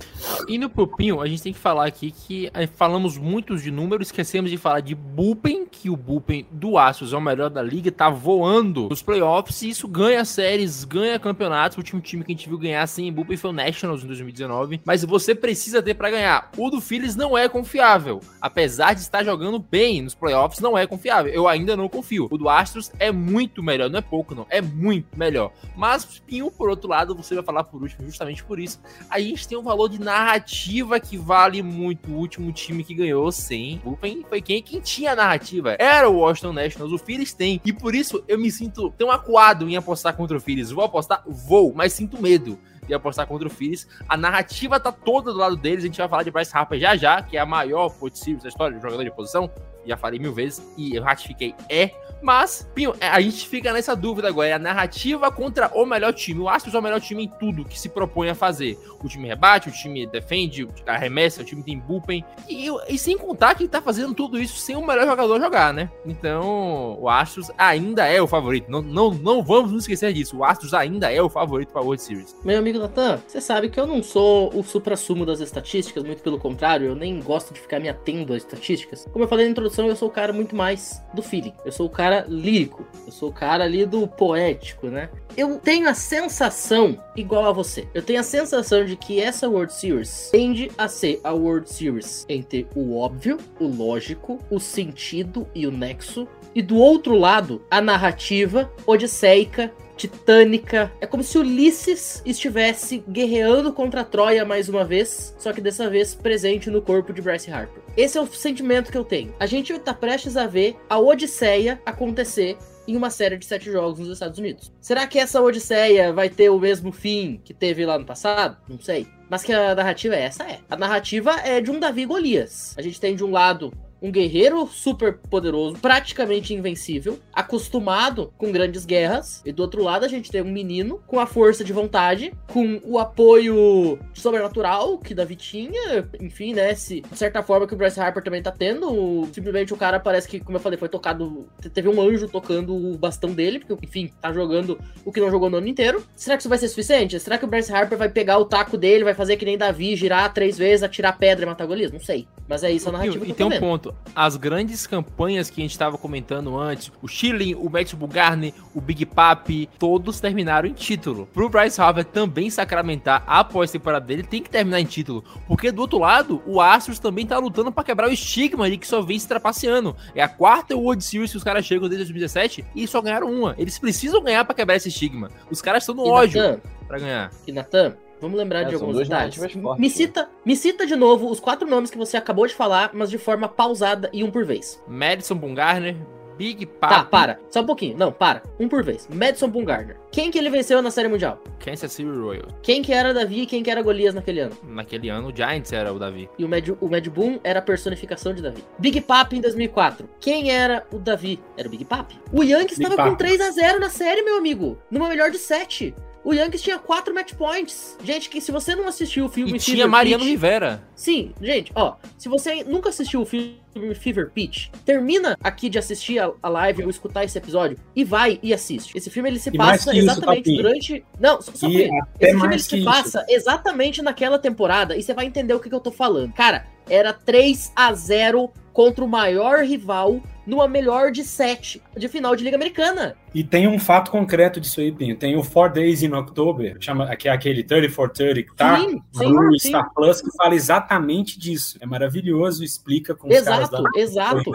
Indo pro Pinho, a gente tem que falar aqui que eh, falamos muitos de números, esquecemos de falar de Bullpen, que o Bullpen do Astros é o melhor da liga, tá voando nos playoffs e isso ganha séries, ganha campeonatos. O último time que a gente viu ganhar sem Bullpen foi o Nationals em 2019, mas você precisa ter para ganhar. O do Phillies não é confiável, apesar de estar jogando bem nos playoffs, não é confiável. Eu ainda não confio. O do Astros é muito melhor, não é pouco não, é muito melhor. Mas Pinho, por outro lado, você vai falar por último, justamente por isso, a gente tem um valor de narrativa que vale muito. O último time que ganhou sem Bullpen foi quem, quem tinha a narrativa. Era o Washington Nationals. O Phillies tem. E por isso eu me sinto tão acuado em apostar contra o Phillies. Vou apostar? Vou, mas sinto medo de apostar contra o Phillies. A narrativa tá toda do lado deles. A gente vai falar de Bryce Harper já já, que é a maior Series da história de jogador de posição. Já falei mil vezes e eu ratifiquei. É mas, Pinho, é, a gente fica nessa dúvida agora. É a narrativa contra o melhor time. O Astros é o melhor time em tudo que se propõe a fazer. O time rebate, o time defende, arremessa, o time tem bullpen. E, e sem contar que tá fazendo tudo isso sem o melhor jogador jogar, né? Então, o Astros ainda é o favorito. Não, não, não vamos nos esquecer disso. O Astros ainda é o favorito para World Series. Meu amigo Natan, você sabe que eu não sou o supra-sumo das estatísticas, muito pelo contrário, eu nem gosto de ficar me atendo às estatísticas. Como eu falei na introdução, eu sou o cara muito mais do feeling. Eu sou o cara lírico, eu sou o cara ali do poético, né? Eu tenho a sensação, igual a você, eu tenho a sensação de que essa World Series tende a ser a World Series entre o óbvio, o lógico, o sentido e o nexo, e do outro lado, a narrativa odisseica titânica. É como se Ulisses estivesse guerreando contra Troia mais uma vez, só que dessa vez presente no corpo de Bryce Harper. Esse é o sentimento que eu tenho. A gente está prestes a ver a Odisseia acontecer em uma série de sete jogos nos Estados Unidos. Será que essa Odisseia vai ter o mesmo fim que teve lá no passado? Não sei. Mas que a narrativa é essa? É. A narrativa é de um Davi Golias. A gente tem de um lado um guerreiro super poderoso, praticamente invencível, acostumado com grandes guerras, e do outro lado a gente tem um menino com a força de vontade, com o apoio sobrenatural que Davi tinha, enfim, né, se, de certa forma que o Bryce Harper também tá tendo, simplesmente o cara parece que, como eu falei, foi tocado, teve um anjo tocando o bastão dele, porque, enfim, tá jogando o que não jogou no ano inteiro. Será que isso vai ser suficiente? Será que o Bryce Harper vai pegar o taco dele, vai fazer que nem Davi, girar três vezes, atirar pedra e matar Golias? Não sei. Mas é isso a narrativa E, que e eu tô tem um vendo. ponto. As grandes campanhas que a gente estava comentando antes, o Chilling, o Matt Bugarni, o Big Papi, todos terminaram em título. Pro Bryce Harper também sacramentar a pós-temporada dele, tem que terminar em título. Porque do outro lado, o Astros também tá lutando pra quebrar o estigma de que só vem se trapaceando. É a quarta World Series que os caras chegam desde 2017 e só ganharam uma. Eles precisam ganhar pra quebrar esse estigma. Os caras estão no E ódio pra ganhar. e Natan, vamos lembrar É, de alguns detalhes. fortes, Me né? cita, me cita de novo os quatro nomes que você acabou de falar, mas de forma pausada e um por vez. Madison Bumgarner, Big Tá, Papi, para. Só um pouquinho. Não, para. Um por vez. Madison Bumgarner. Quem que ele venceu na Série Mundial? Kansas City Royals. Quem que era Davi e quem que era Golias naquele ano? Naquele ano, o Giants era o Davi. E o Mad, o Mad Boom era a personificação de Davi. Big Papi em 2004. Quem era o Davi? Era o Big Papi. O Yankees estava com Papi. 3 a 0 na série, meu amigo. Numa melhor de 7. O Yankees tinha 4 match points. Gente, que se você não assistiu o filme E tinha Fever Mariano Pitch- Rivera. Sim, gente, ó, se você nunca assistiu o filme Fever Pitch, termina aqui de assistir a, a live ou escutar esse episódio e vai e assiste. Esse filme ele se E passa isso, exatamente Tapinha. durante. Não, só, só isso. Esse filme ele se que isso. passa exatamente naquela temporada e você vai entender o que, que eu tô falando. Cara, era 3 a 0 contra o maior rival numa melhor de 7 de final de Liga Americana. E tem um fato concreto disso aí, Pinho. Tem o Four Days in October, chama, que é aquele 30 for 30 que tá Sim, no sim, sim. Star Plus, que fala exatamente disso. É maravilhoso, explica com os caras Exato, da exato.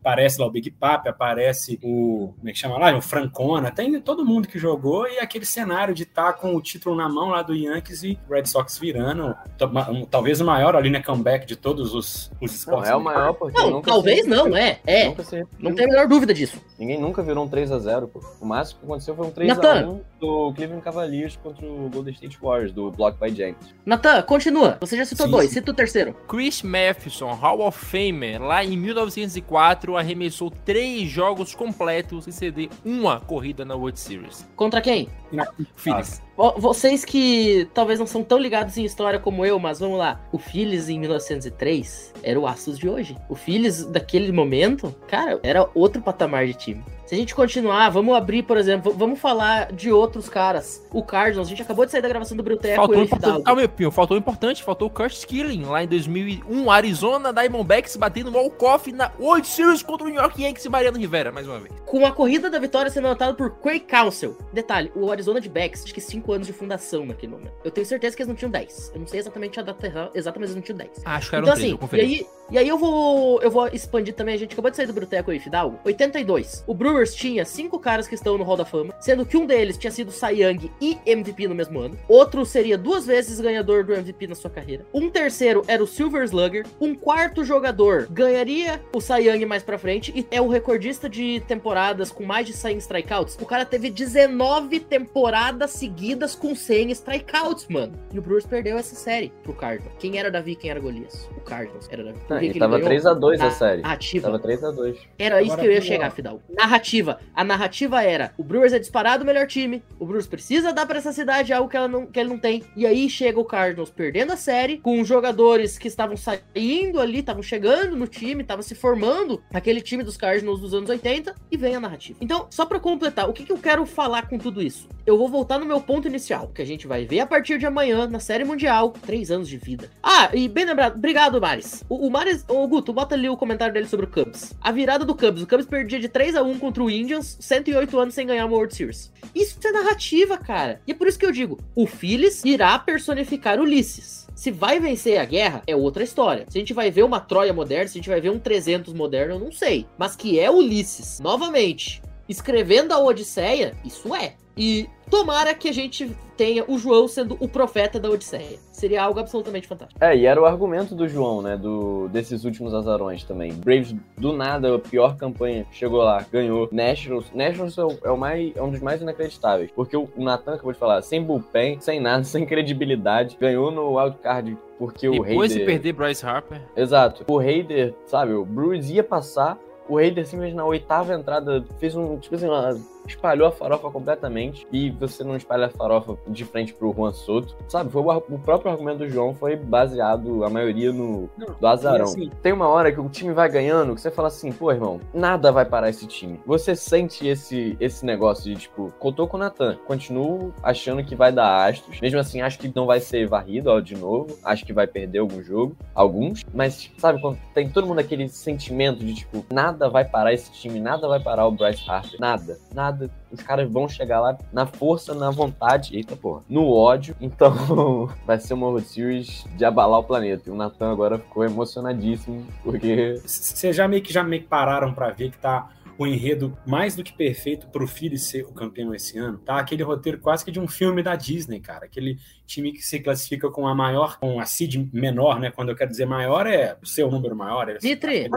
Aparece lá o Big Papi, aparece o. Como é que chama lá? O Francona. Tem todo mundo que jogou e aquele cenário de estar com o título na mão lá do Yankees e Red Sox virando. Talvez o maior ali na comeback de todos os, os Não, esportes. é o maior porque Não, nunca talvez se- não, é. É. Se Não tem a menor dúvida disso. Ninguém nunca virou um 3x0, pô. O máximo que aconteceu foi um 3x1 Nathan. do Cleveland Cavaliers contra o Golden State Warriors, do Block by James. Natan, continua. Você já citou Sim, dois, sim. cita o terceiro. Chris Matheson, Hall of Famer, lá em 1904, arremessou três jogos completos sem ceder uma corrida na World Series. Contra quem? Phillies. Vocês que talvez não são tão ligados em história como eu, mas vamos lá. O Phillies em 1903 era o Astros de hoje. O Phillies daquele momento, cara, era outro patamar de time. Se a gente continuar, vamos abrir, por exemplo, vamos falar de outros caras. O Cardinals, a gente acabou de sair da gravação do Bruteco Faltou, o importante, aí, Pinho, faltou importante, faltou o Kurt Skilling lá em 2001, Arizona Diamondbacks batendo o walk-off na World Series contra o New York Yankees e Mariano Rivera, mais uma vez. Com a corrida da vitória sendo anotada por Craig Council. Detalhe, o Arizona de Backs, acho que 5 anos de fundação naquele momento. Eu tenho certeza que eles não tinham 10. Eu não sei exatamente a data erra- exata, mas eles não tinham 10. Acho que era Então um três, assim, eu e conferi. aí, e aí eu vou eu vou expandir também, a gente acabou de sair do Bruteco e Fidalgo. 82. O Brewers tinha cinco caras que estão no Hall da Fama, sendo que um deles tinha sido Cy Young e MVP no mesmo ano. Outro seria duas vezes ganhador do MVP na sua carreira. Um terceiro era o Silver Slugger. Um quarto jogador ganharia o Cy Young mais pra frente e é o recordista de temporadas com mais de 100 strikeouts. O cara teve 19 temporadas seguidas com 100 strikeouts, mano. E o Brewers perdeu essa série pro Cardinals. Quem era Davi, quem era Golias? O Cardinals era. Por Ah, que e tava ganhou? 3x2 a, A- série. Ativa. Tava 3x2. Era isso Agora que eu ia chegar, Fidal. Narrativa. A narrativa era: o Brewers é disparado o melhor time. O Brewers precisa dar pra essa cidade algo que, ela não, que ele não tem. E aí chega o Cardinals perdendo a série, com jogadores que estavam saindo ali, estavam chegando no time, estavam se formando aquele time dos Cardinals dos anos 80, e vem a narrativa. Então, só pra completar, o que, que eu quero falar com tudo isso? Eu vou voltar no meu ponto inicial, que a gente vai ver a partir de amanhã na Série Mundial. Três anos de vida. Ah, e bem lembrado, obrigado, Maris. O, o Maris, ô Guto, bota ali o comentário dele sobre o Cubs. A virada do Cubs. O Cubs perdia de 3 a 1 contra o Indians, 108 anos sem ganhar uma World Series. Isso é narrativa, cara. E é por isso que eu digo: o Phillies irá personificar Ulisses. Se vai vencer a guerra, é outra história. Se a gente vai ver uma Troia moderna, se a gente vai ver um 300 moderno, eu não sei. Mas que é Ulisses, novamente, escrevendo a Odisseia, isso é. E tomara que a gente tenha o João sendo o profeta da Odisseia. Seria algo absolutamente fantástico. É, e era o argumento do João, né? Do, desses últimos azarões também. Braves, do nada, a pior campanha, chegou lá, ganhou. Nationals, Nationals é, o, é o mais, é um dos mais inacreditáveis. Porque o Nathan acabou de falar, sem bullpen, sem nada, sem credibilidade, ganhou no wildcard porque o Depois de Raider... perder Bryce Harper. Exato. O Raider, sabe, o Brewers ia passar, o Raider simplesmente na oitava entrada fez um, tipo assim, uma, espalhou a farofa completamente e você não espalha a farofa de frente pro Juan Soto, sabe? Foi o, o próprio argumento do João foi baseado, a maioria, no Não, do azarão. assim- Tem uma hora que o time vai ganhando que você fala assim, pô, irmão, nada vai parar esse time. Você sente esse, esse negócio de, tipo, contou com o Natan, continuo achando que vai dar astros, mesmo assim, acho que não vai ser varrido, ó, de novo, acho que vai perder algum jogo, alguns, mas, sabe, quando tem todo mundo aquele sentimento de, tipo, nada vai parar esse time, nada vai parar o Bryce Harper, nada, nada. Os caras vão chegar lá na força, na vontade, eita porra, no ódio. Então vai ser uma World Series de abalar o planeta. E o Natan agora ficou emocionadíssimo, porque Vocês já meio que já meio que pararam pra ver que tá o enredo mais do que perfeito pro Phillies ser o campeão esse ano. Tá aquele roteiro quase que de um filme da Disney, cara. Aquele time que se classifica com a maior, com a seed menor, né? Quando eu quero dizer maior é o seu número maior. É Vitri.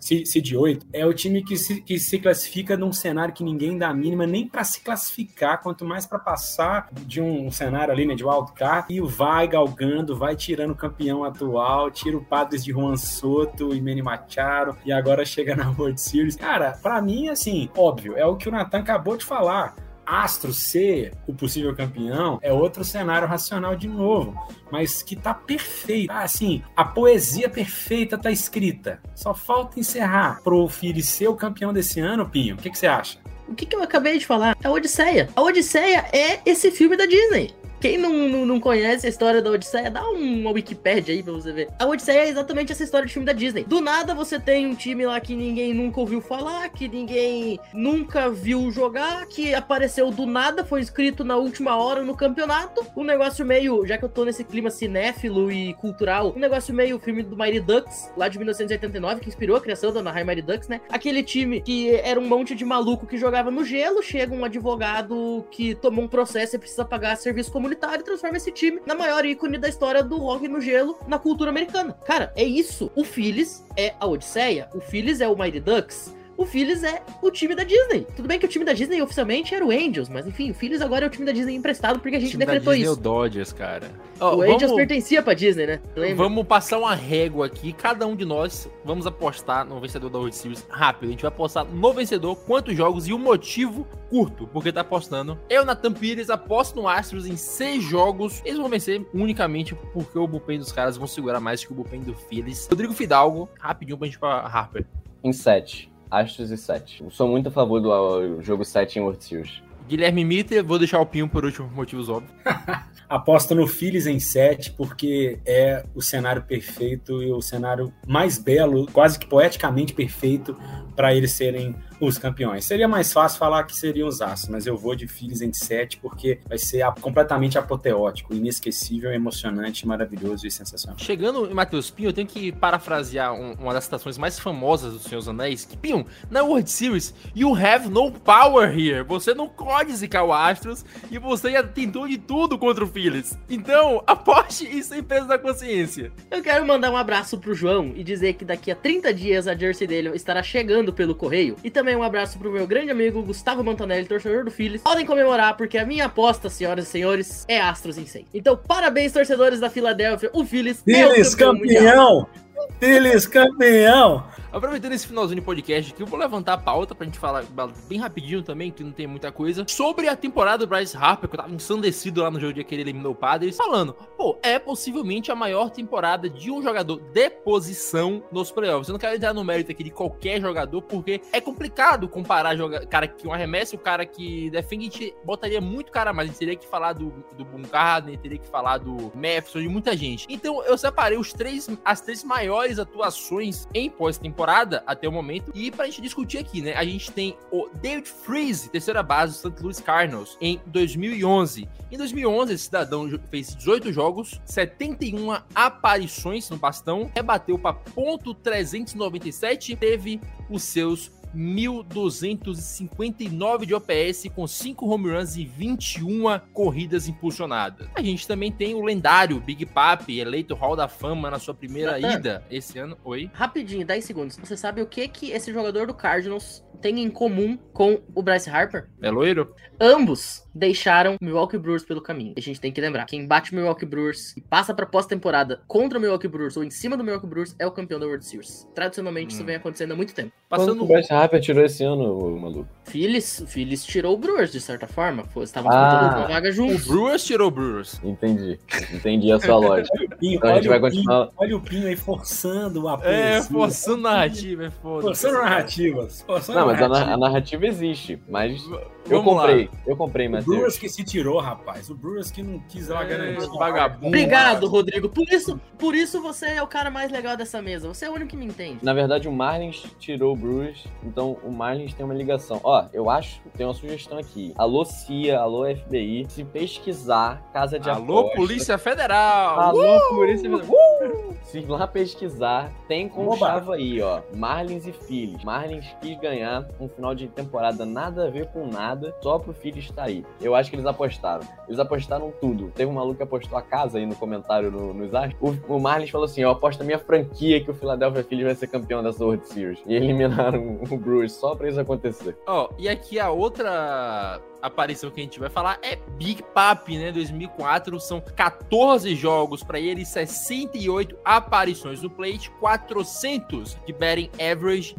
seed 8. É o time que se, que se classifica num cenário que ninguém dá a mínima nem pra se classificar, quanto mais pra passar de um cenário ali, né, de wildcard, e vai galgando, vai tirando o campeão atual, tira o Padres de Juan Soto e Manny Machado, e agora chega na World Series. Cara, pra mim, assim, óbvio, é o que o Nathan acabou de falar. Astro ser o possível campeão é outro cenário racional de novo, mas que tá perfeito. Ah, assim, a poesia perfeita tá escrita. Só falta encerrar pro Phillies ser o campeão desse ano, Pinho. O que, que você acha? O que, que eu acabei de falar? É a Odisseia. A Odisseia é esse filme da Disney. Quem não, não, não conhece a história da Odisseia, dá uma Wikipédia aí pra você ver. A Odisseia é exatamente essa história de filme da Disney. Do nada você tem um time lá que ninguém nunca ouviu falar, que ninguém nunca viu jogar, que apareceu do nada, foi inscrito na última hora no campeonato. Um negócio meio, já que eu tô nesse clima cinéfilo e cultural, um negócio meio filme do Mighty Ducks, lá de 1989, que inspirou a criação da Anaheim Mighty Ducks, né? Aquele time que era um monte de maluco que jogava no gelo, chega um advogado que tomou um processo e precisa pagar serviço comunitário e transforma esse time na maior ícone da história do hockey no gelo na cultura americana. Cara, é isso. O Phillies é a Odisseia, o Phillies é o Mighty Ducks. O Phillies é o time da Disney. Tudo bem que o time da Disney oficialmente era o Angels, mas enfim, o Phillies agora é o time da Disney emprestado porque a gente decretou é o isso. Dodgers, cara. Ó, o Angels vamos- pertencia pra Disney, né? Lembra? Vamos passar uma régua aqui. Cada um de nós vamos apostar no vencedor da World Series rápido. A gente vai apostar no vencedor, quantos jogos e o motivo curto, porque tá apostando. Eu, Nathan Pires, aposto no Astros em seis jogos. Eles vão vencer unicamente porque o bullpen dos caras vão segurar mais que o bullpen do Phillies. Rodrigo Fidalgo, rapidinho pra gente ir pra Harper. em 7. Astros e 7. Eu sou muito a favor do jogo 7 em World Series. Guilherme Mitter, vou deixar o Pinho por último, por motivos óbvios. Aposto no Phillies em 7, porque é o cenário perfeito e o cenário mais belo, quase que poeticamente perfeito, para eles serem os campeões. Seria mais fácil falar que seriam os Astros, mas eu vou de Phillies em 7, porque vai ser a- completamente apoteótico, inesquecível, emocionante, maravilhoso e sensacional. Chegando em Matheus Pinho, eu tenho que parafrasear um- uma das citações mais famosas do Senhor dos Anéis. Que, Pinho, na World Series, you have no power here. Você não pode zicar o Astros e você já tentou de tudo contra o Phillies. Então, aposte e sem peso na consciência. Eu quero mandar um abraço pro João e dizer que daqui a 30 dias a jersey dele estará chegando pelo correio. E também um abraço pro meu grande amigo Gustavo Montanelli, torcedor do Phillies. Podem comemorar porque a minha aposta, senhoras e senhores, é Astros em 100. Então, parabéns, torcedores da Filadélfia. O Phillies é o Phillies mundial. campeão! Phillies campeão! Aproveitando esse finalzinho de podcast aqui, eu vou levantar a pauta pra gente falar bem rapidinho também, que não tem muita coisa, sobre a temporada do Bryce Harper, que eu tava ensandecido lá no jogo de que ele eliminou o Padres, falando, pô, é possivelmente a maior temporada de um jogador de posição nos playoffs. Eu não quero entrar no mérito aqui de qualquer jogador, porque é complicado comparar cara que um arremesso o cara que defende, a gente botaria muito cara mais. A gente teria que falar do, do Bumgarner, teria que falar do Matheson e muita gente. Então eu separei os três, as três maiores atuações em pós-temporada até o momento. E pra gente discutir aqui, né? A gente tem o David Freeze, terceira base do St. Louis Cardinals, em 2011. Em 2011, esse cidadão fez 18 jogos, 71 aparições no bastão, rebateu para ponto 397, teve os seus 1.259 de OPS com 5 home runs e 21 corridas impulsionadas. A gente também tem o lendário Big Papi, eleito Hall da Fama na sua primeira Natan. ida esse ano. Oi? Rapidinho, 10 segundos. Você sabe o que que esse jogador do Cardinals tem em comum com o Bryce Harper? É loiro? Ambos deixaram o Milwaukee Brewers pelo caminho. A gente tem que lembrar, quem bate o Milwaukee Brewers e passa pra pós-temporada contra o Milwaukee Brewers ou em cima do Milwaukee Brewers é o campeão da World Series. Tradicionalmente isso Hum. vem acontecendo há muito tempo. Quando Passando o Bryce Harper tirou esse ano, ô, maluco? Phillies, o Phillies tirou o Brewers de certa forma, estavam Ah. disputando uma vaga o juntos. Brewers tirou o Brewers. Entendi. Entendi a sua lógica. Pinho, Então a gente olha, vai o Pinho, continuar- olha o Pinho aí forçando o apoio. É, forçando narrativa, é foda. Forçando narrativas. Forçando Não, mas a, narrativa. na- a narrativa existe. Mas eu Vamos lá. comprei. Eu comprei, O Matheus. Brewers que se tirou, rapaz. O Brewers que não quis lá É, garantir. vagabundo. Obrigado, Rodrigo. Por isso, por isso você é o cara mais legal dessa mesa. Você é o único que me entende. Na verdade, o Marlins tirou o Brewers, então o Marlins tem uma ligação. Ó, eu acho, tem uma sugestão aqui. Alô CIA, alô FBI, se pesquisar casa de Alô, aposta. Polícia Federal! Alô, Polícia Federal. Uh! Se ir lá pesquisar, tem com Oba. chave aí, ó. Marlins e Phillies. Marlins quis ganhar um final de temporada nada a ver com nada, só pro Phillies estar aí. Eu acho que eles apostaram. Eles apostaram tudo. Teve um maluco que apostou a casa aí no comentário no, no Zar. O, o Marlins falou assim: eu aposto a minha franquia que o Philadelphia Phillies vai ser campeão dessa World Series. E eliminaram o Brewers só pra isso acontecer. Ó, e aqui a outra aparição que a gente vai falar é Big Papi, né? 2004 são 14 jogos pra ele, 68 aparições no plate, 400 de batting average,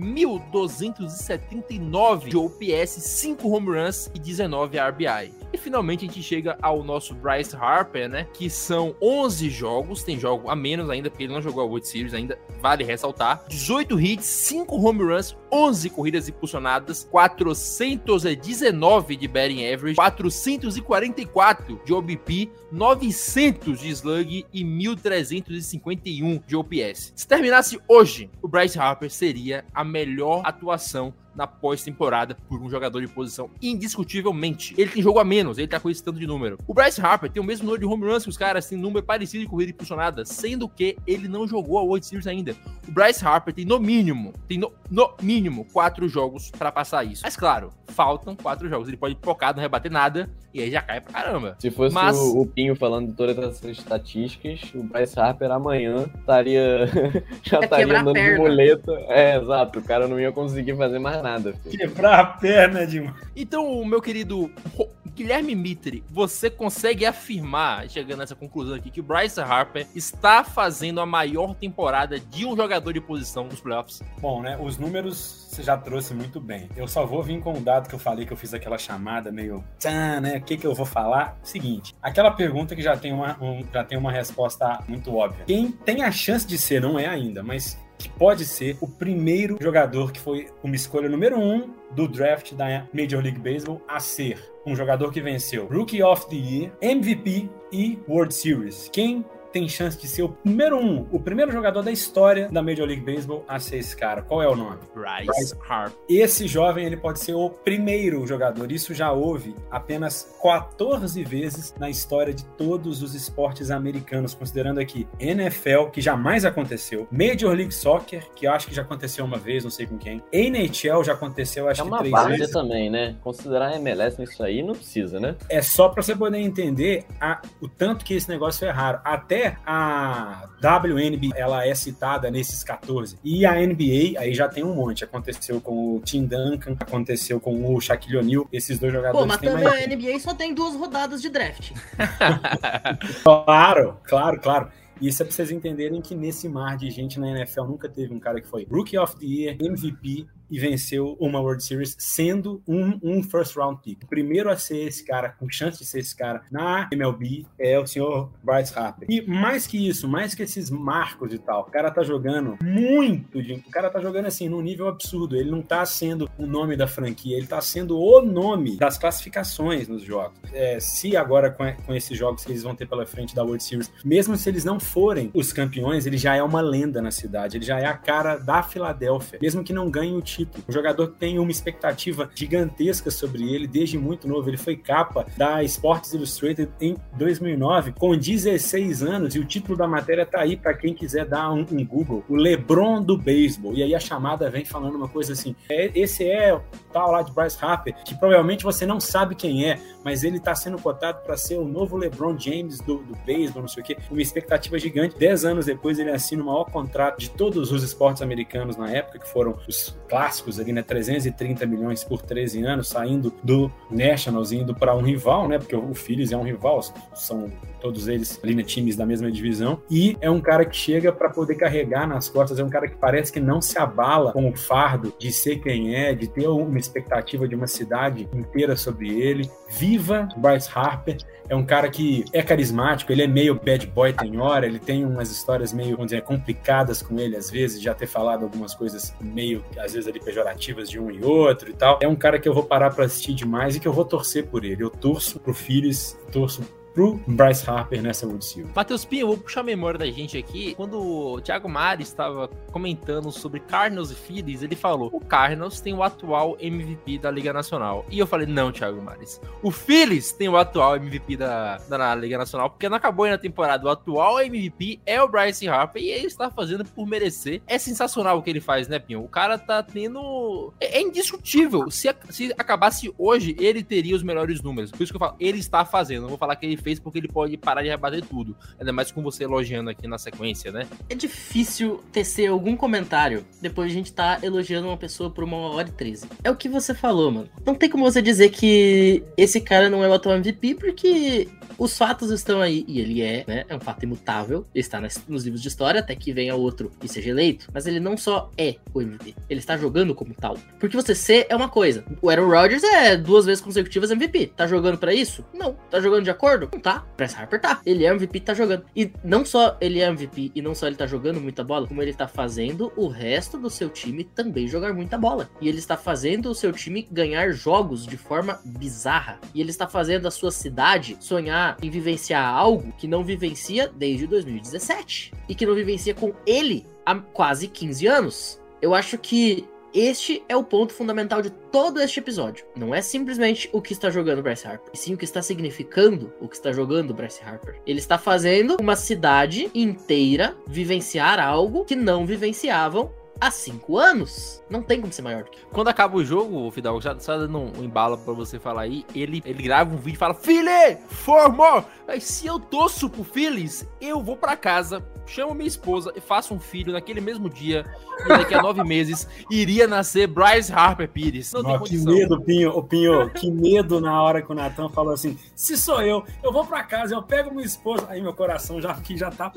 1279 de OPS, 5 home runs e 19 RBI. E finalmente a gente chega ao nosso Bryce Harper, né? Que são 11 jogos, tem jogo a menos ainda, porque ele não jogou a World Series ainda, vale ressaltar. 18 hits, 5 home runs, 11 corridas impulsionadas, 419 de batting average, 444 de OBP, 900 de slug e 1351 de OPS. Se terminasse hoje, o Bryce Harper seria a melhor atuação na pós-temporada por um jogador de posição, indiscutivelmente. Ele tem jogo a menos, ele tá com esse tanto de número. O Bryce Harper tem o mesmo número de home runs que os caras, tem número parecido de corrida impulsionada, sendo que ele não jogou a World Series ainda. O Bryce Harper tem no mínimo, tem no, no mínimo quatro jogos pra passar isso. Mas claro, faltam quatro jogos. Ele pode focar, não rebater nada, e aí já cai pra caramba. Se fosse Mas- o, o Pinho falando de todas essas estatísticas, o Bryce Harper amanhã estaria. já Ia estaria andando de muleta. É, exato. O cara não ia conseguir fazer mais nada. Filho. Quebrar a perna de Então, meu querido Guilherme Mitre, você consegue afirmar, chegando nessa conclusão aqui, que o Bryce Harper está fazendo a maior temporada de um jogador de posição nos playoffs? Bom, né? Os números você já trouxe muito bem. Eu só vou vir com o dado que eu falei que eu fiz aquela chamada meio. Tchan, né? O que, que eu vou falar? Seguinte: aquela pergunta que já tem, uma, um- já tem uma resposta muito óbvia. Quem tem a chance de ser, não é ainda, mas que pode ser o primeiro jogador que foi uma escolha número um do draft da Major League Baseball a ser um jogador que venceu Rookie of the Year, MVP e World Series. Quem tem chance de ser o número um, o primeiro jogador da história da Major League Baseball a ser esse cara? Qual é o nome? Bryce Harper. Esse jovem ele pode ser o primeiro jogador. Isso já houve apenas 14 vezes na história de todos os esportes americanos, considerando aqui NFL, que jamais aconteceu, Major League Soccer, que eu acho que já aconteceu uma vez, não sei com quem, NHL já aconteceu, acho É que uma três várzea vezes. também, né? Considerar MLS nisso aí não precisa, né? É só para você poder entender a- o tanto que esse negócio é raro. Até a WNBA, ela é citada nesses 14. E a NBA, aí já tem um monte. Aconteceu com o Tim Duncan, aconteceu com o Shaquille O'Neal. Esses dois Pô, jogadores mas têm também mais... a NBA só tem duas rodadas de draft. Claro, claro, claro. Isso é pra vocês entenderem que nesse mar de gente na NFL nunca teve um cara que foi Rookie of the Year, MVP e venceu uma World Series sendo um, um first round pick. O primeiro a ser esse cara, com chance de ser esse cara na MLB, é o senhor Bryce Harper. E mais que isso, mais que esses marcos e tal, o cara tá jogando muito, de- o cara tá jogando assim num nível absurdo. Ele não tá sendo o nome da franquia, ele tá sendo o nome das classificações nos jogos. É, se agora com, com esses jogos que eles vão ter pela frente da World Series, mesmo se eles não forem os campeões, ele já é uma lenda na cidade, ele já é a cara da Filadélfia. Mesmo que não ganhe o título. Um jogador que tem uma expectativa gigantesca sobre ele desde muito novo. Ele foi capa da Sports Illustrated em 2009, com 16 anos, e o título da matéria tá aí para quem quiser dar um, um, Google. O LeBron do beisebol. E aí a chamada vem falando uma coisa assim: é, esse é o tal lá de Bryce Harper, que provavelmente você não sabe quem é, mas ele tá sendo cotado para ser o novo LeBron James do, do beisebol, não sei o quê. Uma expectativa gigante. Dez anos depois ele assina o maior contrato de todos os esportes americanos na época, que foram os clássicos ali, né? 330 milhões por 13 anos, saindo do Nationals, indo para um rival, né? Porque o Phillies é um rival, são todos eles ali, né, times da mesma divisão. E é um cara que chega para poder carregar nas costas, é um cara que parece que não se abala com o fardo de ser quem é, de ter uma expectativa de uma cidade inteira sobre ele. Viva Bryce Harper! É um cara que é carismático, ele é meio bad boy tem hora, ele tem umas histórias meio, dizer, complicadas com ele às vezes, já ter falado algumas coisas meio, às vezes ali pejorativas de um e outro e tal. É um cara que eu vou parar para assistir demais e que eu vou torcer por ele. Eu torço pro Phillies, torço pro Bryce Harper nessa World Series. Matheus Pinho, vou puxar a memória da gente aqui. Quando o Thiago Mari estava comentando sobre Cardinals e Phillies, ele falou: o Cardinals tem o atual MVP da Liga Nacional. E eu falei: não, Thiago Mares. O Phillies tem o atual MVP da, da Liga Nacional, porque não acabou ainda a temporada. O atual MVP é o Bryce Harper e ele está fazendo por merecer. É sensacional o que ele faz, né, Pinho? O cara tá tendo. É, é indiscutível. Se, se acabasse hoje, ele teria os melhores números. Por isso que eu falo, ele está fazendo. Não vou falar que ele fez porque ele pode parar de rebater tudo. Ainda mais com você elogiando aqui na sequência, né? É difícil tecer algum comentário depois de a gente tá elogiando uma pessoa por uma hora e treze. É o que você falou, mano. Não tem como você dizer que esse cara não é o atual MVP, porque os fatos estão aí, e ele é, né? É um fato imutável, está nos livros de história, até que venha outro e seja eleito. Mas ele não só é o MVP, ele está jogando como tal. Porque você ser é uma coisa. O Aaron Rodgers é duas vezes consecutivas MVP. Tá jogando para isso? Não. Tá jogando de acordo? Tá. Pressa Harper tá. Ele é MVP tá jogando. E não só ele é MVP e não só ele tá jogando muita bola, como ele tá fazendo o resto do seu time também jogar muita bola. E ele está fazendo o seu time ganhar jogos de forma bizarra. E ele está fazendo a sua cidade sonhar em vivenciar algo que não vivencia desde 2017. E que não vivencia com ele há quase 15 anos. Eu acho que este é o ponto fundamental de todo este episódio. Não é simplesmente o que está jogando Bryce Harper, e sim o que está significando o que está jogando Bryce Harper. Ele está fazendo uma cidade inteira vivenciar algo que não vivenciavam há cinco anos. Não tem como ser maior do que. Quando acaba o jogo, o Fidalgo, já, só dando um, embalo pra você falar aí, ele, ele grava um vídeo e fala: Philly, for more! Aí, se eu torço pro Phillies, eu vou para casa, chamo minha esposa e faço um filho naquele mesmo dia. E daqui a nove meses iria nascer Bryce Harper Pires. Não Nossa, que medo, Pinho, o Pinho, que medo na hora que o Natan falou assim: se sou eu, eu vou para casa, eu pego minha esposa. Aí meu coração já, que já tá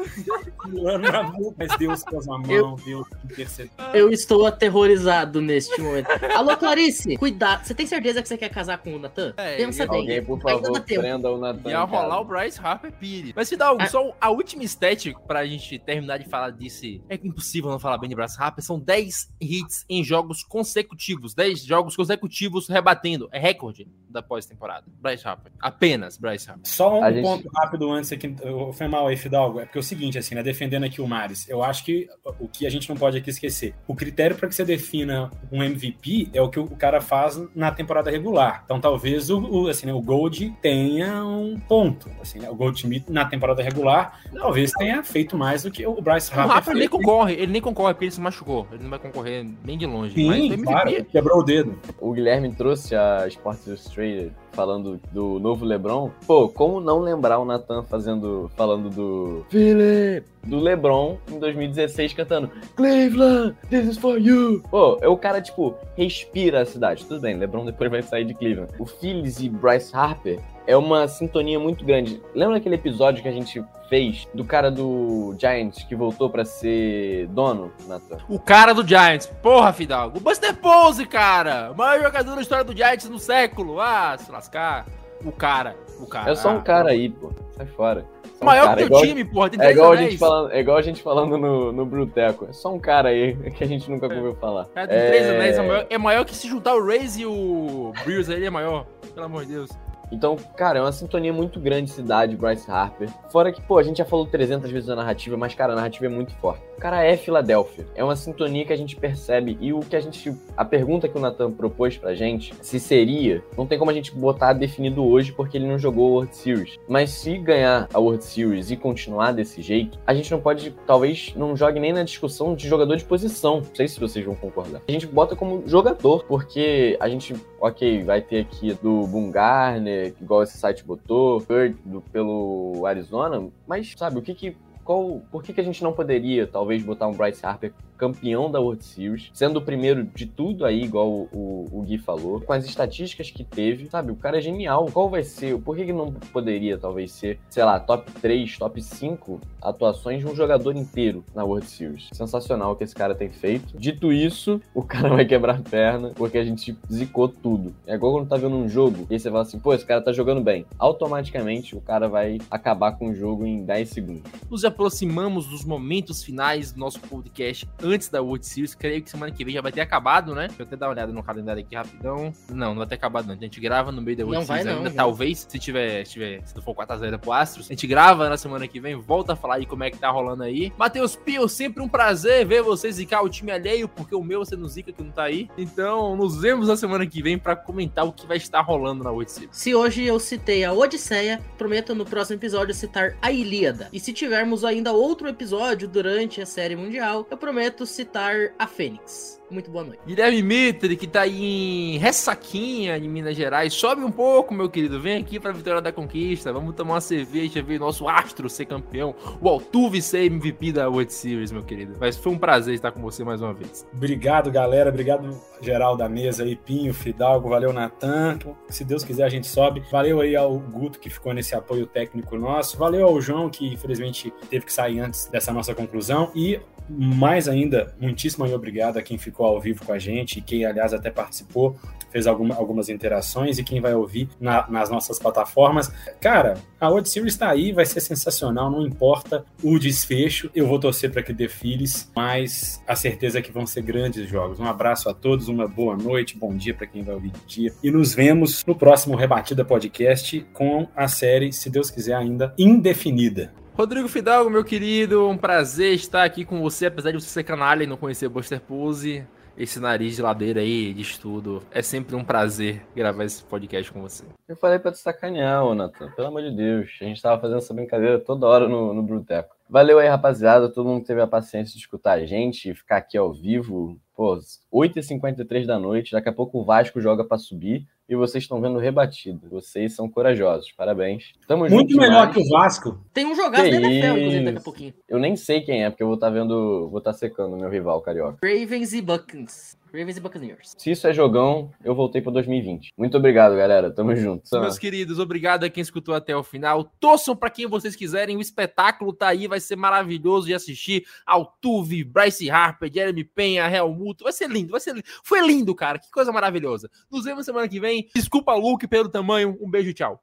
pulando na boca. Mas Deus pôs a mão, eu, Deus intercedeu. Eu estou aterrorizado neste momento. Alô, Clarice, cuidado. Você tem certeza que você quer casar com o Natan? É, Pensa bem. Alguém, por favor, prenda o Natan. Ia rolar o Bryce Harper Pires. Mas, Fidalgo, ah. só a última estética pra gente terminar de falar disso. É impossível não falar bem de Bryce Harper. São 10 hits em jogos consecutivos. 10 jogos consecutivos rebatendo. É recorde da pós-temporada. Bryce Harper. Apenas Bryce Harper. Só um a ponto gente... rápido antes aqui. Foi mal aí, Fidalgo. É porque é o seguinte, assim, né? Defendendo aqui o Maris. Eu acho que o que a gente não pode aqui esquecer. O critério para que você defina um MVP é o que o cara faz na temporada regular. Então, talvez o, o assim, né, o Gold tenha um ponto. Assim, né, o Goldschmidt na temporada regular talvez tenha feito mais do que o Bryce Harper. O Harper nem concorre, ele nem concorre porque ele se machucou. Ele não vai concorrer nem de longe. Sim, mas MVP... claro, quebrou o dedo. O Guilherme trouxe a Sports Illustrated falando do novo LeBron. Pô, como não lembrar o Nathan fazendo, falando do Philip, do LeBron em 2016 cantando Cleveland, this is for you. Pô, é o cara tipo respira a cidade. Tudo bem, LeBron depois vai sair de Cleveland. O Phillies e Bryce Harper é uma sintonia muito grande. Lembra aquele episódio que a gente fez do cara do Giants que voltou para ser dono, Nathan? O cara do Giants. Porra, Fidalgo. O Buster Pose, cara. O maior jogador da história do Giants no século. Ah, se lascar. O cara. O cara. É só um cara aí, pô. Sai fora. Só maior um que o igual, time, porra. é igual, a gente falando, é igual a gente falando no, no Bruteco. É só um cara aí que a gente nunca é. ouviu falar. Cara, tem é... três anéis. É maior, é maior que se juntar o Rays e o Brews aí, ele é maior. Pelo amor de Deus. Então, cara, é uma sintonia muito grande cidade, Bryce Harper. Fora que, pô, a gente já falou 300 vezes da narrativa, mas, cara, a narrativa é muito forte. Cara é Filadélfia. É uma sintonia que a gente percebe e o que a gente. A pergunta que o Nathan propôs pra gente, se seria, não tem como a gente botar definido hoje porque ele não jogou o World Series. Mas se ganhar a World Series e continuar desse jeito, a gente não pode, talvez, não jogue nem na discussão de jogador de posição. Não sei se vocês vão concordar. A gente bota como jogador, porque a gente, ok, vai ter aqui do Boone Garner, igual esse site botou, do, pelo Arizona, mas sabe, o que que qual, por que, que a gente não poderia, talvez, botar um Bryce Harper campeão da World Series, sendo o primeiro de tudo aí, igual o, o, o, Gui falou, com as estatísticas que teve, sabe? O cara é genial. Qual vai ser? Por que, que não poderia, talvez, ser, sei lá, top 3, top 5 atuações de um jogador inteiro na World Series? Sensacional o que esse cara tem feito. Dito isso, o cara vai quebrar a perna porque a gente zicou tudo. É igual quando tá vendo um jogo e aí você fala assim, pô, esse cara tá jogando bem. Automaticamente o cara vai acabar com o jogo em 10 segundos. Nos aproximamos dos momentos finais do nosso podcast antes da World Series. Creio que semana que vem já vai ter acabado, né? Deixa eu até dar uma olhada no calendário aqui rapidão. Não, não vai ter acabado, não. A gente grava no meio da World Não Series vai, ainda. não. Talvez, se tiver, se tiver, se não for 4x0 pro Astros, a gente grava na semana que vem, volta a falar aí como é que tá rolando aí. Matheus Pio, sempre um prazer ver você zicar o time alheio, porque o meu você não zica que não tá aí. Então, nos vemos na semana que vem pra comentar o que vai estar rolando na World Series. Se hoje eu citei a Odisseia, prometo no próximo episódio citar a Ilíada. E se tivermos ainda outro episódio durante a série mundial, eu prometo citar a Fênix. Muito boa noite. Guilherme Mitre, que tá aí em Ressaquinha, em Minas Gerais. Sobe um pouco, meu querido. Vem aqui pra Vitória da Conquista. Vamos tomar uma cerveja, ver nosso astro ser campeão. O Altuve ser MVP da World Series, meu querido. Mas foi um prazer estar com você mais uma vez. Obrigado, galera. Obrigado, geral da mesa aí, Pinho, Fidalgo. Valeu, Natan. Se Deus quiser, a gente sobe. Valeu aí ao Guto, que ficou nesse apoio técnico nosso. Valeu ao João, que infelizmente teve que sair antes dessa nossa conclusão. E mais ainda, muitíssimo obrigado a quem ficou ao vivo com a gente, quem, aliás, até participou, fez alguma, algumas interações, e quem vai ouvir na- nas nossas plataformas. Cara, a World Series está aí, vai ser sensacional, não importa o desfecho, eu vou torcer para que dê Phillies, mas a certeza é que vão ser grandes jogos. Um abraço a todos, uma boa noite, bom dia para quem vai ouvir de dia, e nos vemos no próximo Rebatida Podcast com a série, se Deus quiser, ainda indefinida. Rodrigo Fidalgo, meu querido, um prazer estar aqui com você, apesar de você ser canalha e não conhecer Buster Pose. Esse nariz de ladeira aí, de estudo. É sempre um prazer gravar esse podcast com você. Eu falei pra te sacanear, Nathan. Pelo amor de Deus. A gente tava fazendo essa brincadeira toda hora no, no Bruteco. Valeu aí, rapaziada. Todo mundo teve a paciência de escutar a gente, ficar aqui ao vivo. Pô, 8h53 da noite. Daqui a pouco o Vasco joga pra subir. E vocês estão vendo rebatido. Vocês são corajosos. Parabéns. Tamo Muito junto melhor demais. que o Vasco. Tem um jogaço Que da NFL, inclusive, daqui a pouquinho. Eu nem sei quem é, porque eu vou estar vendo. Vou estar secando o meu rival carioca. Ravens e Buccaneers. Ravens e Buccaneers. Se isso é jogão, eu voltei pra 2020. Muito obrigado, galera. Tamo junto. Meus queridos, obrigado a quem escutou até o final. Torçam para quem vocês quiserem. O espetáculo tá aí, vai ser maravilhoso de assistir. Altuve, Bryce Harper, Jeremy Penha, Helmuto. Vai ser lindo, vai ser lindo. Foi lindo, cara. Que coisa maravilhosa. Nos vemos semana que vem. Desculpa, Luke, pelo tamanho. Um beijo, tchau.